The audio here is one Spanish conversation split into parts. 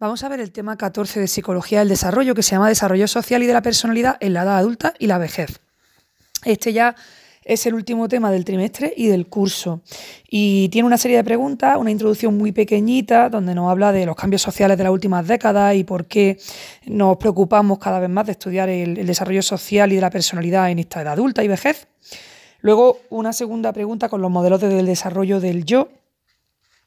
Vamos a ver el tema 14 de Psicología del Desarrollo, que se llama Desarrollo Social y de la Personalidad en la Edad Adulta y la Vejez. Este ya es el último tema del trimestre y del curso. Y tiene una serie de preguntas, una introducción muy pequeñita, donde nos habla de los cambios sociales de las últimas décadas y por qué nos preocupamos cada vez más de estudiar el, desarrollo social y de la personalidad en esta edad adulta y vejez. Luego, una segunda pregunta con los modelos del desarrollo del yo.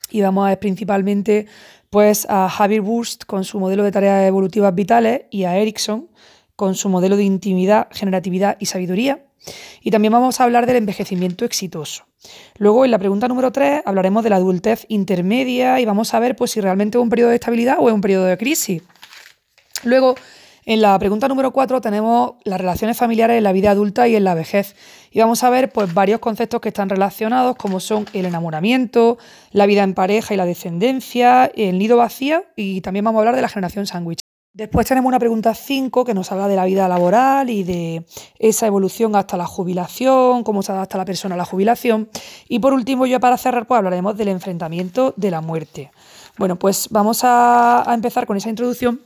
Y vamos a ver principalmente pues a Javier Wurst con su modelo de tareas evolutivas vitales y a Erickson con su modelo de intimidad, generatividad y sabiduría. Y también vamos a hablar del envejecimiento exitoso. Luego, en la pregunta número 3, hablaremos de la adultez intermedia y vamos a ver pues, si realmente es un periodo de estabilidad o es un periodo de crisis. Luego, en la pregunta número 4 tenemos las relaciones familiares en la vida adulta y en la vejez. Y vamos a ver pues, varios conceptos que están relacionados, como son el enamoramiento, la vida en pareja y la descendencia, el nido vacío y también vamos a hablar de la generación sándwich. Después tenemos una pregunta 5 que nos habla de la vida laboral y de esa evolución hasta la jubilación, cómo se adapta la persona a la jubilación. Y por último, ya para cerrar, pues hablaremos del enfrentamiento de la muerte. Bueno, pues vamos a, a empezar con esa introducción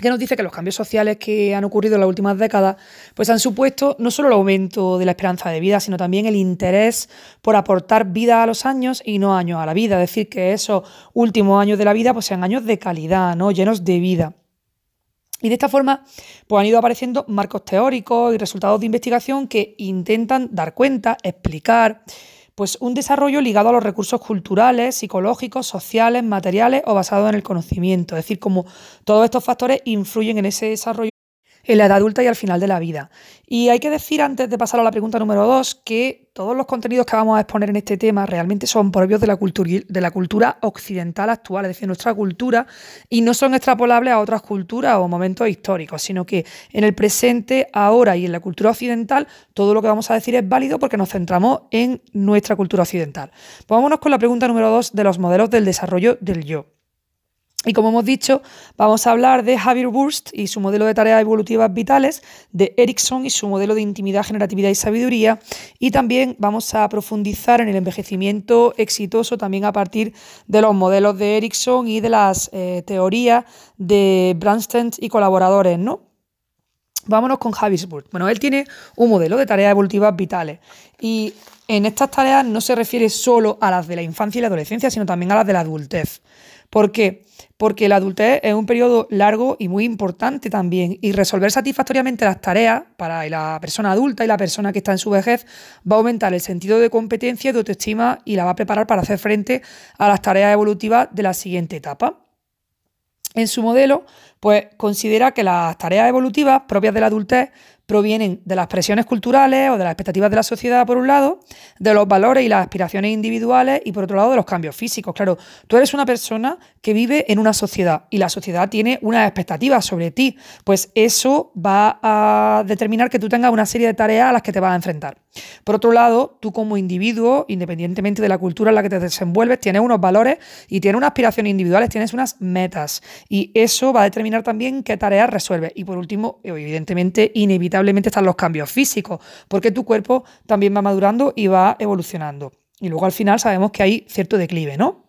que nos dice que los cambios sociales que han ocurrido en las últimas décadas pues han supuesto no solo el aumento de la esperanza de vida, sino también el interés por aportar vida a los años y no años a la vida. Es decir, que esos últimos años de la vida pues sean años de calidad, ¿no? llenos de vida. Y de esta forma pues han ido apareciendo marcos teóricos y resultados de investigación que intentan dar cuenta, explicar pues un desarrollo ligado a los recursos culturales, psicológicos, sociales, materiales o basados en el conocimiento. Es decir, como todos estos factores influyen en ese desarrollo en la edad adulta y al final de la vida. Y hay que decir, antes de pasar a la pregunta número dos, que todos los contenidos que vamos a exponer en este tema realmente son propios de la, cultura, occidental actual, es decir, nuestra cultura, y no son extrapolables a otras culturas o momentos históricos, sino que en el presente, ahora y en la cultura occidental, todo lo que vamos a decir es válido porque nos centramos en nuestra cultura occidental. Pues vámonos con la pregunta número dos de los modelos del desarrollo del yo. Y como hemos dicho, vamos a hablar de Javier Wurst y su modelo de tareas evolutivas vitales, de Erickson y su modelo de intimidad, generatividad y sabiduría, y también vamos a profundizar en el envejecimiento exitoso también a partir de los modelos de Erickson y de las eh, teorías de Brandstein y colaboradores, ¿no? Vámonos con Javier Wurst. Bueno, él tiene un modelo de tareas evolutivas vitales y en estas tareas no se refiere solo a las de la infancia y la adolescencia, sino también a las de la adultez. ¿Por qué? Porque la adultez es un periodo largo y muy importante también. Y resolver satisfactoriamente las tareas para la persona adulta y la persona que está en su vejez va a aumentar el sentido de competencia y de autoestima y la va a preparar para hacer frente a las tareas evolutivas de la siguiente etapa. En su modelo, pues considera que las tareas evolutivas propias de la adultez provienen de las presiones culturales o de las expectativas de la sociedad, por un lado, de los valores y las aspiraciones individuales y, por otro lado, de los cambios físicos. Claro, tú eres una persona que vive en una sociedad y la sociedad tiene unas expectativas sobre ti, pues eso va a determinar que tú tengas una serie de tareas a las que te vas a enfrentar. Por otro lado, tú como individuo, independientemente de la cultura en la que te desenvuelves, tienes unos valores y tienes unas aspiraciones individuales, tienes unas metas y eso va a determinar también qué tareas resuelves. Y por último, evidentemente, inevitablemente, inevitablemente están los cambios físicos, porque tu cuerpo también va madurando y va evolucionando. Y luego al final sabemos que hay cierto declive, ¿no?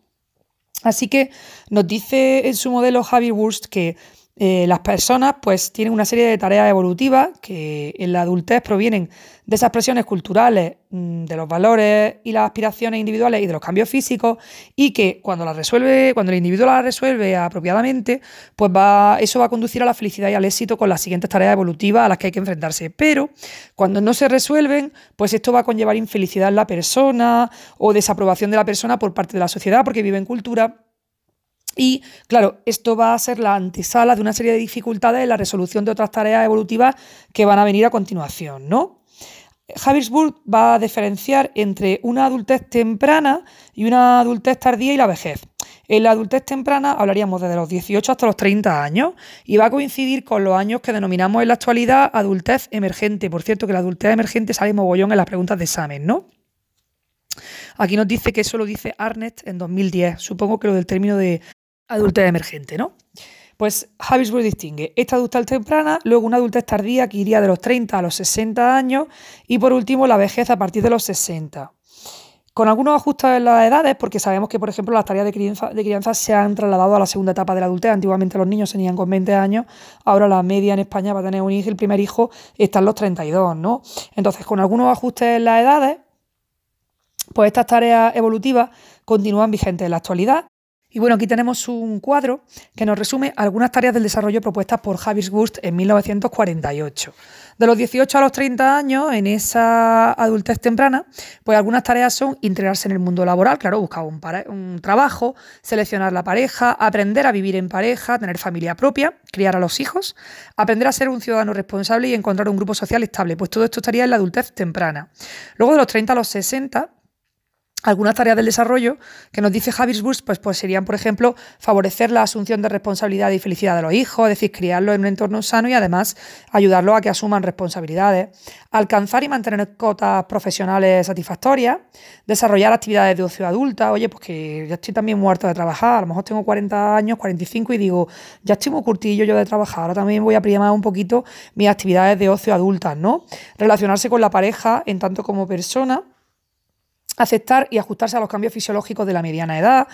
Así que nos dice en su modelo Javi Wurst que eh, las personas pues tienen una serie de tareas evolutivas que en la adultez provienen de esas presiones culturales, mm, de los valores y las aspiraciones individuales y de los cambios físicos y que cuando las resuelve, cuando el individuo las resuelve apropiadamente, pues va, eso va a conducir a la felicidad y al éxito con las siguientes tareas evolutivas a las que hay que enfrentarse. Pero cuando no se resuelven, pues esto va a conllevar infelicidad en la persona o desaprobación de la persona por parte de la sociedad porque vive en cultura y claro, esto va a ser la antesala de una serie de dificultades en la resolución de otras tareas evolutivas que van a venir a continuación, ¿no? Javisburg va a diferenciar entre una adultez temprana y una adultez tardía y la vejez. En la adultez temprana hablaríamos desde los 18 hasta los 30 años y va a coincidir con los años que denominamos en la actualidad adultez emergente. Por cierto, que la adultez emergente sale mogollón en las preguntas de examen, ¿no? Aquí nos dice que eso lo dice Arnett en 2010. Supongo que lo del término de adultez emergente, ¿no? Pues Habsburg distingue esta adultez temprana, luego una adultez tardía que iría de los 30 a los 60 años y por último la vejez a partir de los 60. con algunos ajustes en las edades, porque sabemos que, por ejemplo, las tareas de crianza, de se han trasladado a la segunda etapa de la adultez. Antiguamente los niños tenían con 20 años, ahora la media en España va a tener un hijo, el primer hijo está en los 32, ¿no? Entonces, con algunos ajustes en las edades, pues estas tareas evolutivas continúan vigentes en la actualidad y bueno, aquí tenemos un cuadro que nos resume algunas tareas del desarrollo propuestas por Javis Gust en 1948. De los 18 a los 30 años, en esa adultez temprana, pues algunas tareas son integrarse en el mundo laboral, claro, buscar un trabajo, seleccionar la pareja, aprender a vivir en pareja, tener familia propia, criar a los hijos, aprender a ser un ciudadano responsable y encontrar un grupo social estable. Pues todo esto estaría en la adultez temprana. Luego de los 30 a los 60, algunas tareas del desarrollo que nos dice Bush, pues, pues serían, por ejemplo, favorecer la asunción de responsabilidad y felicidad de los hijos, es decir, criarlos en un entorno sano y además ayudarlos a que asuman responsabilidades, alcanzar y mantener cotas profesionales satisfactorias, desarrollar actividades de ocio adulta, oye, pues que ya estoy también muerto de trabajar, a lo mejor tengo 40 años, 45 y digo, ya estoy muy curtillo yo de trabajar, ahora también voy a primar un poquito mis actividades de ocio adultas, ¿no? Relacionarse con la pareja en tanto como persona aceptar y ajustarse a los cambios fisiológicos de la mediana edad.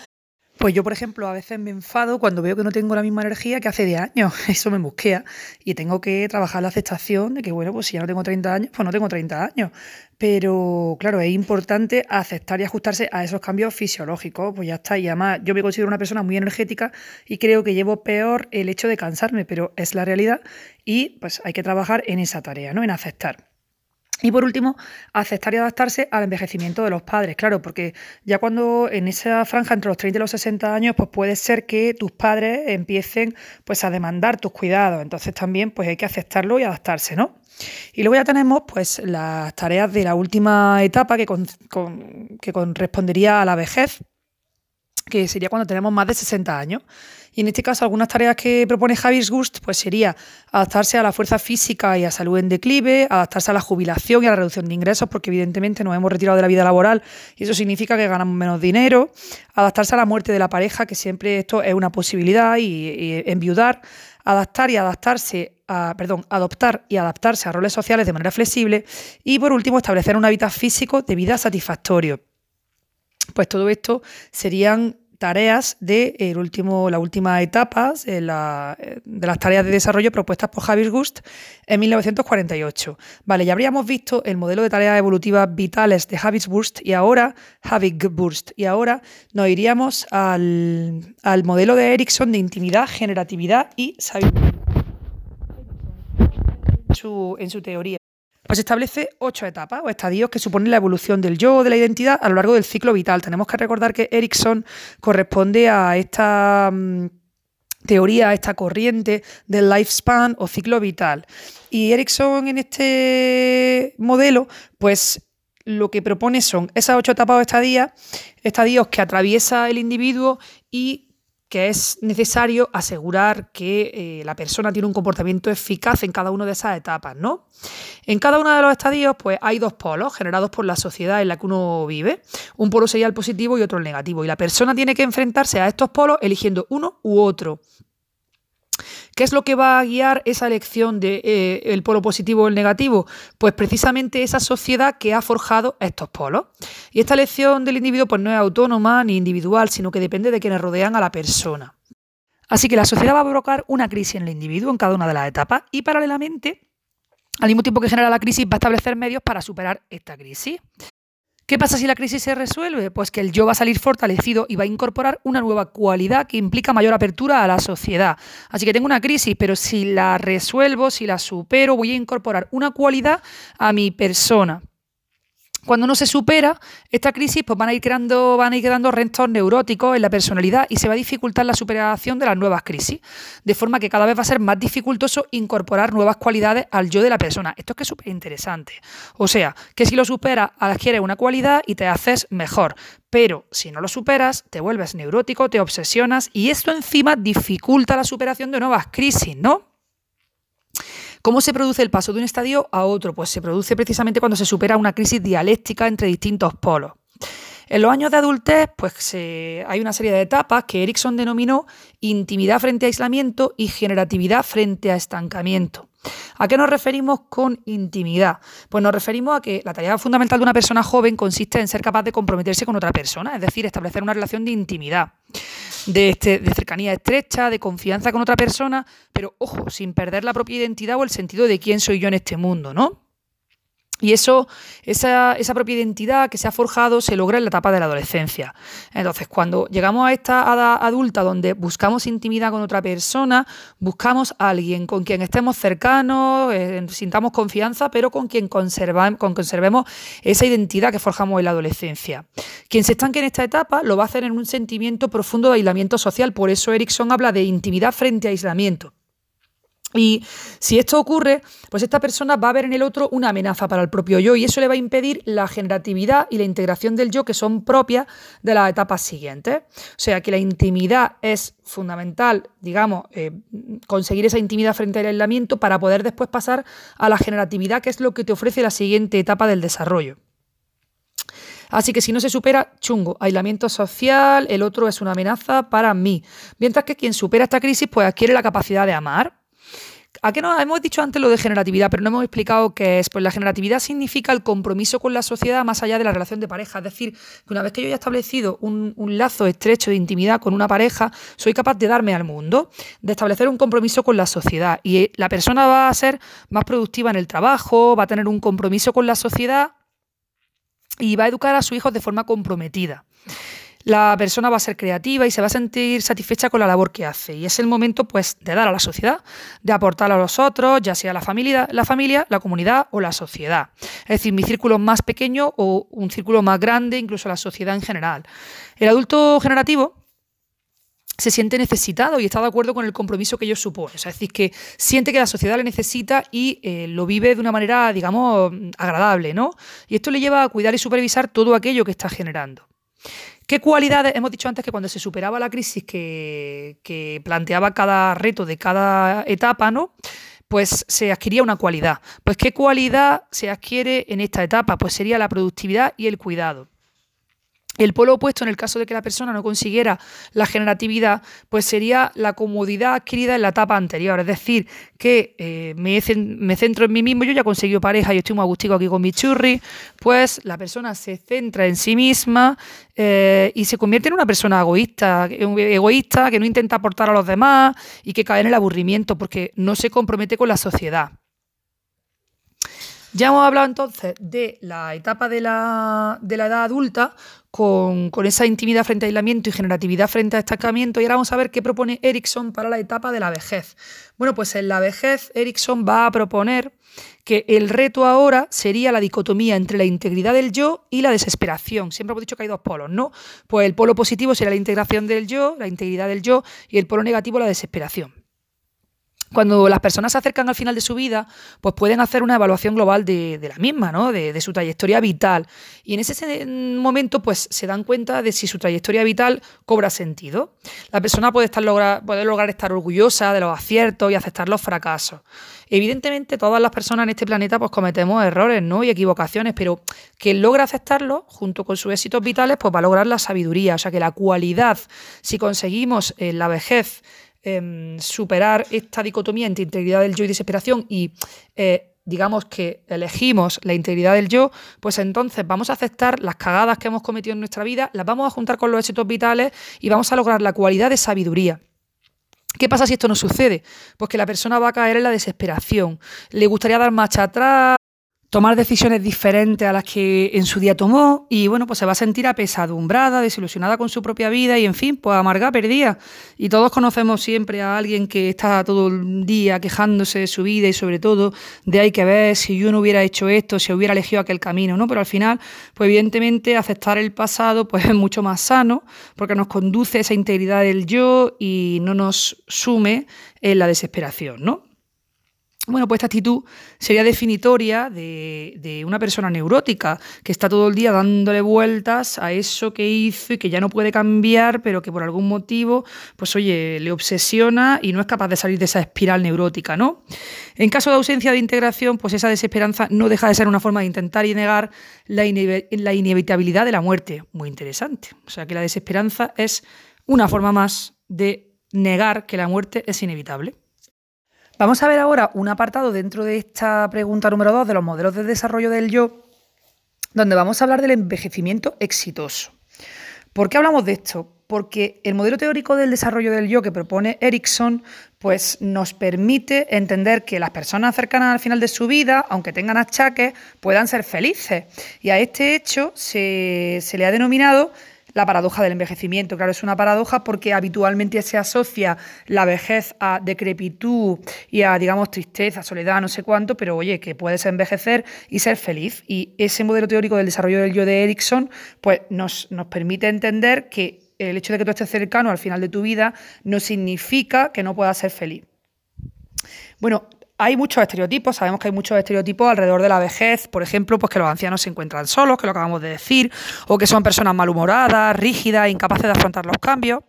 Pues yo, por ejemplo, a veces me enfado cuando veo que no tengo la misma energía que hace 10 años. Eso me busquea. Y tengo que trabajar la aceptación de que, bueno, pues si ya no tengo 30 años, pues no tengo 30 años. Pero, claro, es importante aceptar y ajustarse a esos cambios fisiológicos. Pues ya está. Y además, yo me considero una persona muy energética y creo que llevo peor el hecho de cansarme, pero es la realidad. Y pues hay que trabajar en esa tarea, ¿no? En aceptar. Y por último, aceptar y adaptarse al envejecimiento de los padres, claro, porque ya cuando en esa franja entre los 30 y los 60 años, pues puede ser que tus padres empiecen pues a demandar tus cuidados, entonces también pues hay que aceptarlo y adaptarse, ¿no? Y luego ya tenemos pues las tareas de la última etapa que, que correspondería a la vejez, que sería cuando tenemos más de 60 años. Y en este caso, algunas tareas que propone Javis Gust pues sería adaptarse a la fuerza física y a salud en declive, adaptarse a la jubilación y a la reducción de ingresos, porque evidentemente nos hemos retirado de la vida laboral y eso significa que ganamos menos dinero, adaptarse a la muerte de la pareja, que siempre esto es una posibilidad, y, enviudar, adaptar y adaptarse a, perdón, adoptar y adaptarse a roles sociales de manera flexible. Y por último establecer un hábitat físico de vida satisfactorio. Pues todo esto serían tareas de la última etapa de, la, de, las tareas de desarrollo propuestas por Javier Gust en 1948. Vale, ya habríamos visto el modelo de tareas evolutivas vitales de Javis Burst y ahora Burst. Y ahora nos iríamos al, al modelo de Erickson de intimidad, generatividad y sabiduría. en su teoría. Pues establece ocho etapas o estadios que suponen la evolución del yo o de la identidad a lo largo del ciclo vital. Tenemos que recordar que Erickson corresponde a esta mm, teoría, a esta corriente del lifespan o ciclo vital. Y Erickson en este modelo, pues lo que propone son esas ocho etapas o estadios, estadios que atraviesa el individuo y que es necesario asegurar que eh, la persona tiene un comportamiento eficaz en cada una de esas etapas, ¿no? En cada uno de los estadios, pues hay dos polos generados por la sociedad en la que uno vive. Un polo sería el positivo y otro el negativo. Y la persona tiene que enfrentarse a estos polos eligiendo uno u otro. ¿Qué es lo que va a guiar esa elección del de, eh, polo positivo o el negativo? Pues precisamente esa sociedad que ha forjado estos polos. Y esta elección del individuo pues, no es autónoma ni individual, sino que depende de quienes rodean a la persona. Así que la sociedad va a provocar una crisis en el individuo en cada una de las etapas y paralelamente, al mismo tiempo que genera la crisis, va a establecer medios para superar esta crisis. ¿Qué pasa si la crisis se resuelve? Pues que el yo va a salir fortalecido y va a incorporar una nueva cualidad que implica mayor apertura a la sociedad. Así que tengo una crisis, pero si la resuelvo, si la supero, voy a incorporar una cualidad a mi persona. Cuando no se supera esta crisis, pues van a ir creando, van a ir quedando restos neuróticos en la personalidad y se va a dificultar la superación de las nuevas crisis, de forma que cada vez va a ser más dificultoso incorporar nuevas cualidades al yo de la persona. Esto es que es súper interesante. O sea, que si lo superas, adquieres una cualidad y te haces mejor. Pero si no lo superas, te vuelves neurótico, te obsesionas y esto encima dificulta la superación de nuevas crisis, ¿no? ¿Cómo se produce el paso de un estadio a otro? Pues se produce precisamente cuando se supera una crisis dialéctica entre distintos polos. En los años de adultez, pues hay una serie de etapas que Erickson denominó intimidad frente a aislamiento y generatividad frente a estancamiento. ¿A qué nos referimos con intimidad? Pues nos referimos a que la tarea fundamental de una persona joven consiste en ser capaz de comprometerse con otra persona, es decir, establecer una relación de intimidad, de, este, de cercanía estrecha, de confianza con otra persona, pero ojo, sin perder la propia identidad o el sentido de quién soy yo en este mundo, ¿no? Y eso, esa, esa, propia identidad que se ha forjado se logra en la etapa de la adolescencia. Entonces, cuando llegamos a esta edad adulta donde buscamos intimidad con otra persona, buscamos a alguien con quien estemos cercanos, eh, sintamos confianza, pero con quien con conservemos esa identidad que forjamos en la adolescencia. Quien se estanque en esta etapa lo va a hacer en un sentimiento profundo de aislamiento social. Por eso Erickson habla de intimidad frente a aislamiento. Y si esto ocurre, pues esta persona va a ver en el otro una amenaza para el propio yo y eso le va a impedir la generatividad y la integración del yo que son propias de las etapas siguientes. O sea que la intimidad es fundamental, digamos, eh, conseguir esa intimidad frente al aislamiento para poder después pasar a la generatividad, que es lo que te ofrece la siguiente etapa del desarrollo. Así que si no se supera, chungo, aislamiento social, el otro es una amenaza para mí. Mientras que quien supera esta crisis, pues adquiere la capacidad de amar, ¿A qué no? Hemos dicho antes lo de generatividad, pero no hemos explicado qué es. Pues la generatividad significa el compromiso con la sociedad más allá de la relación de pareja. Es decir, que una vez que yo haya establecido un, lazo estrecho de intimidad con una pareja, soy capaz de darme al mundo, de establecer un compromiso con la sociedad. Y eh, la persona va a ser más productiva en el trabajo, va a tener un compromiso con la sociedad y va a educar a sus hijos de forma comprometida la persona va a ser creativa y se va a sentir satisfecha con la labor que hace. Y es el momento, pues, de dar a la sociedad, de aportar a los otros, ya sea la familia, la familia, la comunidad o la sociedad. Es decir, mi círculo más pequeño o un círculo más grande, incluso la sociedad en general. El adulto generativo se siente necesitado y está de acuerdo con el compromiso que ellos suponen. es decir, que siente que la sociedad le necesita y eh, lo vive de una manera, digamos, agradable, ¿no? Y esto le lleva a cuidar y supervisar todo aquello que está generando. ¿Qué cualidades? Hemos dicho antes que cuando se superaba la crisis que, planteaba cada reto de cada etapa, ¿no? pues se adquiría una cualidad. Pues ¿qué cualidad se adquiere en esta etapa? Pues sería la productividad y el cuidado. El polo opuesto, en el caso de que la persona no consiguiera la generatividad, pues sería la comodidad adquirida en la etapa anterior. Es decir, que eh, me, centro en mí mismo, yo ya he conseguido pareja y estoy muy agustico aquí con mi churri, pues la persona se centra en sí misma eh, y se convierte en una persona egoísta, egoísta, que no intenta aportar a los demás y que cae en el aburrimiento porque no se compromete con la sociedad. Ya hemos hablado entonces de la etapa de la, edad adulta con, esa intimidad frente a aislamiento y generatividad frente a estancamiento y ahora vamos a ver qué propone Erickson para la etapa de la vejez. Bueno, pues en la vejez Erickson va a proponer que el reto ahora sería la dicotomía entre la integridad del yo y la desesperación. Siempre hemos dicho que hay dos polos, ¿no? Pues el polo positivo sería la integración del yo, la integridad del yo, y el polo negativo la desesperación cuando las personas se acercan al final de su vida, pues pueden hacer una evaluación global de, la misma, ¿no? De, su trayectoria vital. Y en ese momento, pues se dan cuenta de si su trayectoria vital cobra sentido. La persona puede, estar puede lograr estar orgullosa de los aciertos y aceptar los fracasos. Evidentemente, todas las personas en este planeta pues cometemos errores ¿no? y equivocaciones, pero quien logra aceptarlo, junto con sus éxitos vitales, pues va a lograr la sabiduría. O sea que la cualidad, si conseguimos en la vejez Em, superar esta dicotomía entre integridad del yo y desesperación y eh, digamos que elegimos la integridad del yo, pues entonces vamos a aceptar las cagadas que hemos cometido en nuestra vida, las vamos a juntar con los éxitos vitales y vamos a lograr la cualidad de sabiduría. ¿Qué pasa si esto no sucede? Pues que la persona va a caer en la desesperación. Le gustaría dar marcha atrás, tomar decisiones diferentes a las que en su día tomó y bueno, pues se va a sentir apesadumbrada, desilusionada con su propia vida y en fin, pues amarga, perdida. Y todos conocemos siempre a alguien que está todo el día quejándose de su vida y sobre todo de hay que ver si yo no hubiera hecho esto, si hubiera elegido aquel camino, ¿no? Pero al final, pues evidentemente aceptar el pasado pues es mucho más sano porque nos conduce a esa integridad del yo y no nos sume en la desesperación, ¿no? Bueno, pues esta actitud sería definitoria de, una persona neurótica, que está todo el día dándole vueltas a eso que hizo y que ya no puede cambiar, pero que por algún motivo, pues oye, le obsesiona y no es capaz de salir de esa espiral neurótica, ¿no? En caso de ausencia de integración, pues esa desesperanza no deja de ser una forma de intentar y negar la, la inevitabilidad de la muerte. Muy interesante. O sea que la desesperanza es una forma más de negar que la muerte es inevitable. Vamos a ver ahora un apartado dentro de esta pregunta número 2 de los modelos de desarrollo del yo, donde vamos a hablar del envejecimiento exitoso. ¿Por qué hablamos de esto? Porque el modelo teórico del desarrollo del yo que propone Erickson pues nos permite entender que las personas cercanas al final de su vida, aunque tengan achaques, puedan ser felices. Y a este hecho se, se le ha denominado la paradoja del envejecimiento. Claro, es una paradoja porque habitualmente se asocia la vejez a decrepitud y a, digamos, tristeza, soledad, no sé cuánto, pero oye, que puedes envejecer y ser feliz. Y ese modelo teórico del desarrollo del yo de Erickson, pues nos, nos permite entender que el hecho de que tú estés cercano al final de tu vida no significa que no puedas ser feliz. Bueno, hay muchos estereotipos, sabemos que hay muchos estereotipos alrededor de la vejez, por ejemplo, pues que los ancianos se encuentran solos, que lo acabamos de decir, o que son personas malhumoradas, rígidas, incapaces de afrontar los cambios.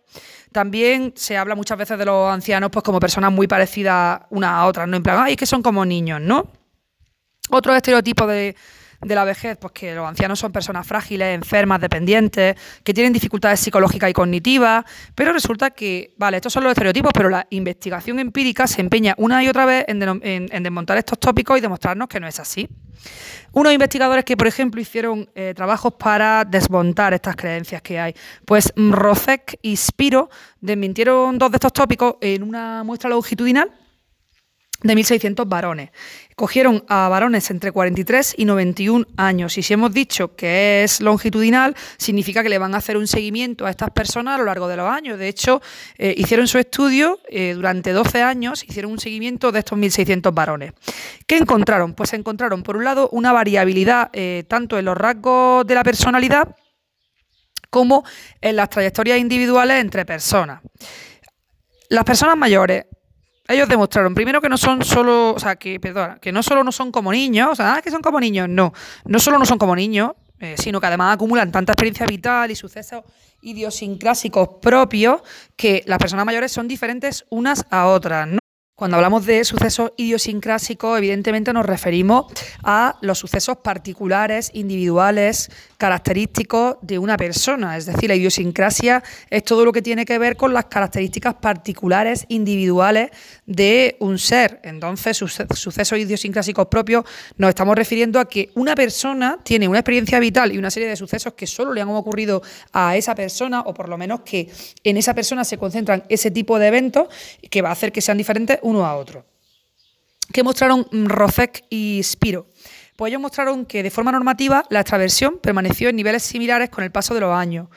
También se habla muchas veces de los ancianos pues como personas muy parecidas unas a otras, no en plan, que son como niños, ¿no? Otro estereotipo de, de la vejez? Pues que los ancianos son personas frágiles, enfermas, dependientes, que tienen dificultades psicológicas y cognitivas, pero resulta que, vale, estos son los estereotipos, pero la investigación empírica se empeña una y otra vez en, desmontar estos tópicos y demostrarnos que no es así. Unos investigadores que, por ejemplo, hicieron eh, trabajos para desmontar estas creencias que hay, pues Rozek y Spiro desmintieron dos de estos tópicos en una muestra longitudinal de 1.600 varones. Cogieron a varones entre 43 y 91 años y si hemos dicho que es longitudinal, significa que le van a hacer un seguimiento a estas personas a lo largo de los años. De hecho, eh, hicieron su estudio eh, durante 12 años, hicieron un seguimiento de estos 1.600 varones. ¿Qué encontraron? Pues encontraron, por un lado, una variabilidad eh, tanto en los rasgos de la personalidad como en las trayectorias individuales entre personas. Las personas mayores ellos demostraron primero que no son solo, o sea, que, perdona, que no solo no son como niños, o sea, ah, que son como niños, no, no solo no son como niños, eh, sino que además acumulan tanta experiencia vital y sucesos idiosincrásicos propios que las personas mayores son diferentes unas a otras, ¿no? Cuando hablamos de sucesos idiosincrásicos, evidentemente nos referimos a los sucesos particulares, individuales, característicos de una persona. Es decir, la idiosincrasia es todo lo que tiene que ver con las características particulares, individuales de un ser. Entonces, sucesos idiosincrásicos propios nos estamos refiriendo a que una persona tiene una experiencia vital y una serie de sucesos que solo le han ocurrido a esa persona, o por lo menos que en esa persona se concentran ese tipo de eventos que va a hacer que sean diferentes uno a otro. ¿Qué mostraron Rofek y Spiro? Pues ellos mostraron que de forma normativa la extraversión permaneció en niveles similares con el paso de los años,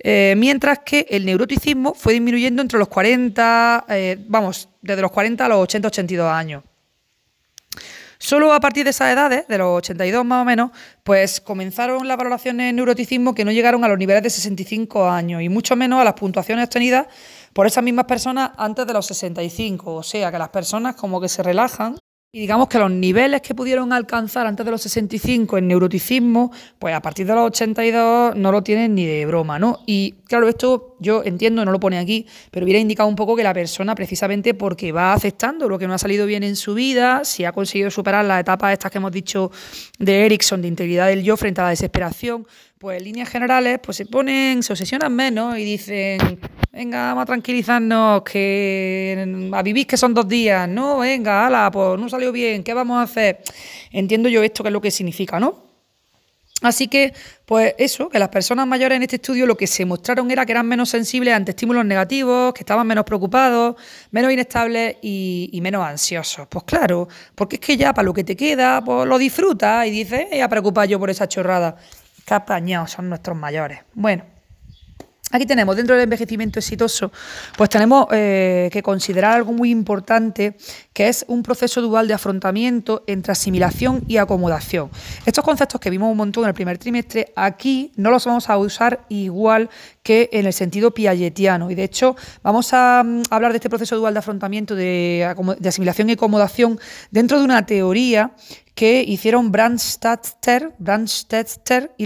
eh, mientras que el neuroticismo fue disminuyendo entre los 40, eh, vamos, desde los 40 a los 80-82 años. Solo a partir de esas edades, de los 82 más o menos, pues comenzaron las valoraciones en neuroticismo que no llegaron a los niveles de 65 años y mucho menos a las puntuaciones obtenidas por esas mismas personas antes de los 65. O sea, que las personas como que se relajan y digamos que los niveles que pudieron alcanzar antes de los 65 en neuroticismo, pues a partir de los 82 no lo tienen ni de broma, ¿no? Y claro, esto yo entiendo, no lo pone aquí, pero hubiera indicado un poco que la persona, precisamente porque va aceptando lo que no ha salido bien en su vida, si ha conseguido superar las etapas estas que hemos dicho de Erickson, de integridad del yo frente a la desesperación, pues líneas generales, pues se ponen, se obsesionan menos y dicen, venga, vamos a tranquilizarnos, que a vivir que son dos días, no, venga, ala, pues no salió bien, ¿qué vamos a hacer? Entiendo yo esto que es lo que significa, ¿no? Así que, pues eso, que las personas mayores en este estudio lo que se mostraron era que eran menos sensibles ante estímulos negativos, que estaban menos preocupados, menos inestables y, menos ansiosos. Pues claro, porque es que ya para lo que te queda, pues lo disfrutas y dices, eh, a preocupar yo por esa chorrada. Qué apañados son nuestros mayores. Bueno, Aquí tenemos, dentro del envejecimiento exitoso, pues tenemos eh, que considerar algo muy importante, que es un proceso dual de afrontamiento entre asimilación y acomodación. Estos conceptos que vimos un montón en el primer trimestre, aquí no los vamos a usar igual que en el sentido piagetiano. Y de hecho, vamos a mm, hablar de este proceso dual de afrontamiento, de, asimilación y acomodación, dentro de una teoría que hicieron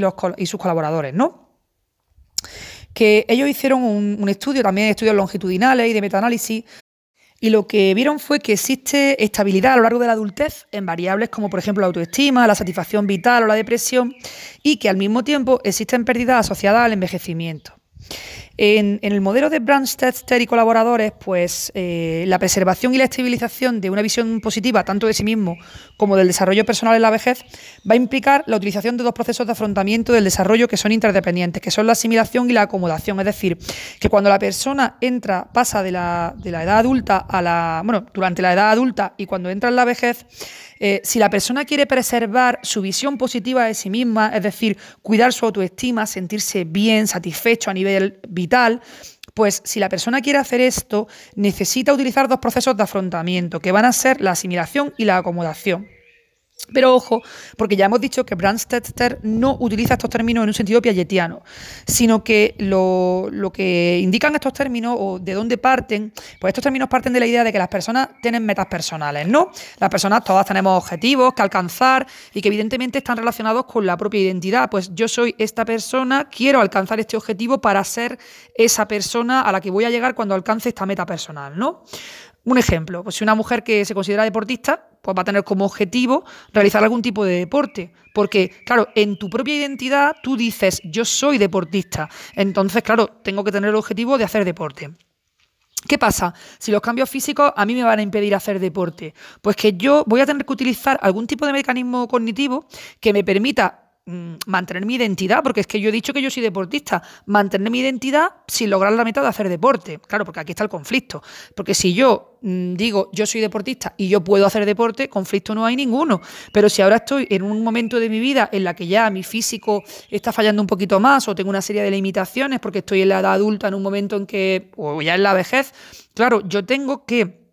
los, y sus colaboradores, ¿no? que ellos hicieron un, estudio, también estudios longitudinales y de metaanálisis, y lo que vieron fue que existe estabilidad a lo largo de la adultez en variables como por ejemplo la autoestima, la satisfacción vital o la depresión, y que al mismo tiempo existen pérdidas asociadas al envejecimiento. En, el modelo de Brandstetter y colaboradores, pues eh, la preservación y la estabilización de una visión positiva tanto de sí mismo como del desarrollo personal en la vejez va a implicar la utilización de dos procesos de afrontamiento del desarrollo que son interdependientes, que son la asimilación y la acomodación. Es decir, que cuando la persona entra, pasa de la, de la edad adulta a la. bueno, durante la edad adulta y cuando entra en la vejez, eh, si la persona quiere preservar su visión positiva de sí misma, es decir, cuidar su autoestima, sentirse bien, satisfecho a nivel vital, pues si la persona quiere hacer esto, necesita utilizar dos procesos de afrontamiento, que van a ser la asimilación y la acomodación. Pero ojo, porque ya hemos dicho que Brandstetter no utiliza estos términos en un sentido piagetiano, sino que lo, que indican estos términos o de dónde parten, pues estos términos parten de la idea de que las personas tienen metas personales, ¿no? Las personas todas tenemos objetivos que alcanzar y que evidentemente están relacionados con la propia identidad. Pues yo soy esta persona, quiero alcanzar este objetivo para ser esa persona a la que voy a llegar cuando alcance esta meta personal, ¿no? Un ejemplo, pues si una mujer que se considera deportista, pues va a tener como objetivo realizar algún tipo de deporte. Porque, claro, en tu propia identidad tú dices, yo soy deportista. Entonces, claro, tengo que tener el objetivo de hacer deporte. ¿Qué pasa? Si los cambios físicos a mí me van a impedir hacer deporte, pues que yo voy a tener que utilizar algún tipo de mecanismo cognitivo que me permita mantener mi identidad, porque es que yo he dicho que yo soy deportista, mantener mi identidad sin lograr la meta de hacer deporte. Claro, porque aquí está el conflicto. Porque si yo mm, digo yo soy deportista y yo puedo hacer deporte, conflicto no hay ninguno. Pero si ahora estoy en un momento de mi vida en la que ya mi físico está fallando un poquito más o tengo una serie de limitaciones porque estoy en la edad adulta en un momento en que, o ya en la vejez, claro, yo tengo que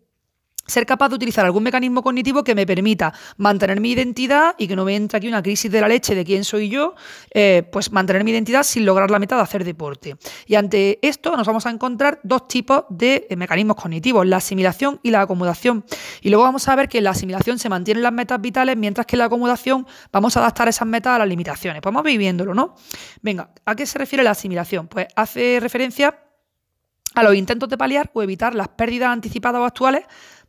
ser capaz de utilizar algún mecanismo cognitivo que me permita mantener mi identidad y que no me entre aquí una crisis de la leche de quién soy yo, eh, pues mantener mi identidad sin lograr la meta de hacer deporte. Y ante esto nos vamos a encontrar dos tipos de eh, mecanismos cognitivos, la asimilación y la acomodación. Y luego vamos a ver que en la asimilación se mantienen las metas vitales, mientras que en la acomodación vamos a adaptar esas metas a las limitaciones. Pues vamos viviéndolo, ¿no? Venga, ¿a qué se refiere la asimilación? Pues hace referencia a los intentos de paliar o evitar las pérdidas anticipadas o actuales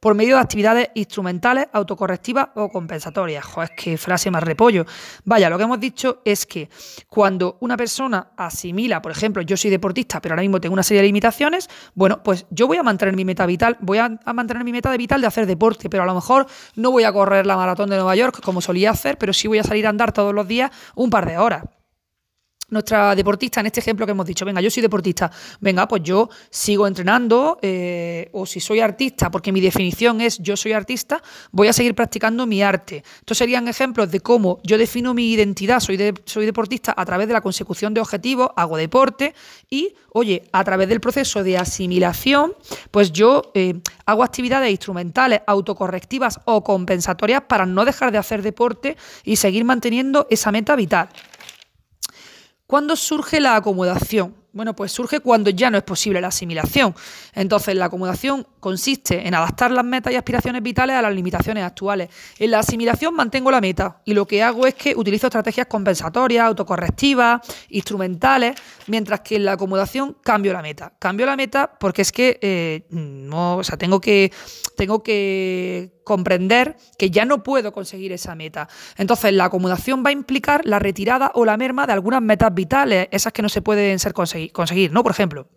por medio de actividades instrumentales, autocorrectivas o compensatorias. Joder, qué frase más repollo. Vaya, lo que hemos dicho es que cuando una persona asimila, por ejemplo, yo soy deportista, pero ahora mismo tengo una serie de limitaciones, bueno, pues yo voy a mantener mi meta vital, voy a, mantener mi meta de vital de hacer deporte, pero a lo mejor no voy a correr la maratón de Nueva York como solía hacer, pero sí voy a salir a andar todos los días un par de horas nuestra deportista, en este ejemplo que hemos dicho, venga, yo soy deportista, venga, pues yo sigo entrenando, eh, o si soy artista, porque mi definición es yo soy artista, voy a seguir practicando mi arte. Estos serían ejemplos de cómo yo defino mi identidad, soy, soy deportista a través de la consecución de objetivos, hago deporte y, oye, a través del proceso de asimilación, pues yo eh, hago actividades instrumentales, autocorrectivas o compensatorias para no dejar de hacer deporte y seguir manteniendo esa meta vital. ¿Cuándo surge la acomodación? Bueno, pues surge cuando ya no es posible la asimilación. Entonces, la acomodación consiste en adaptar las metas y aspiraciones vitales a las limitaciones actuales. En la asimilación mantengo la meta y lo que hago es que utilizo estrategias compensatorias, autocorrectivas, instrumentales, mientras que en la acomodación cambio la meta. Cambio la meta porque es que eh, no, o sea, tengo que, tengo que comprender que ya no puedo conseguir esa meta. Entonces, la acomodación va a implicar la retirada o la merma de algunas metas vitales, esas que no se pueden ser conseguir, ¿no? Por ejemplo,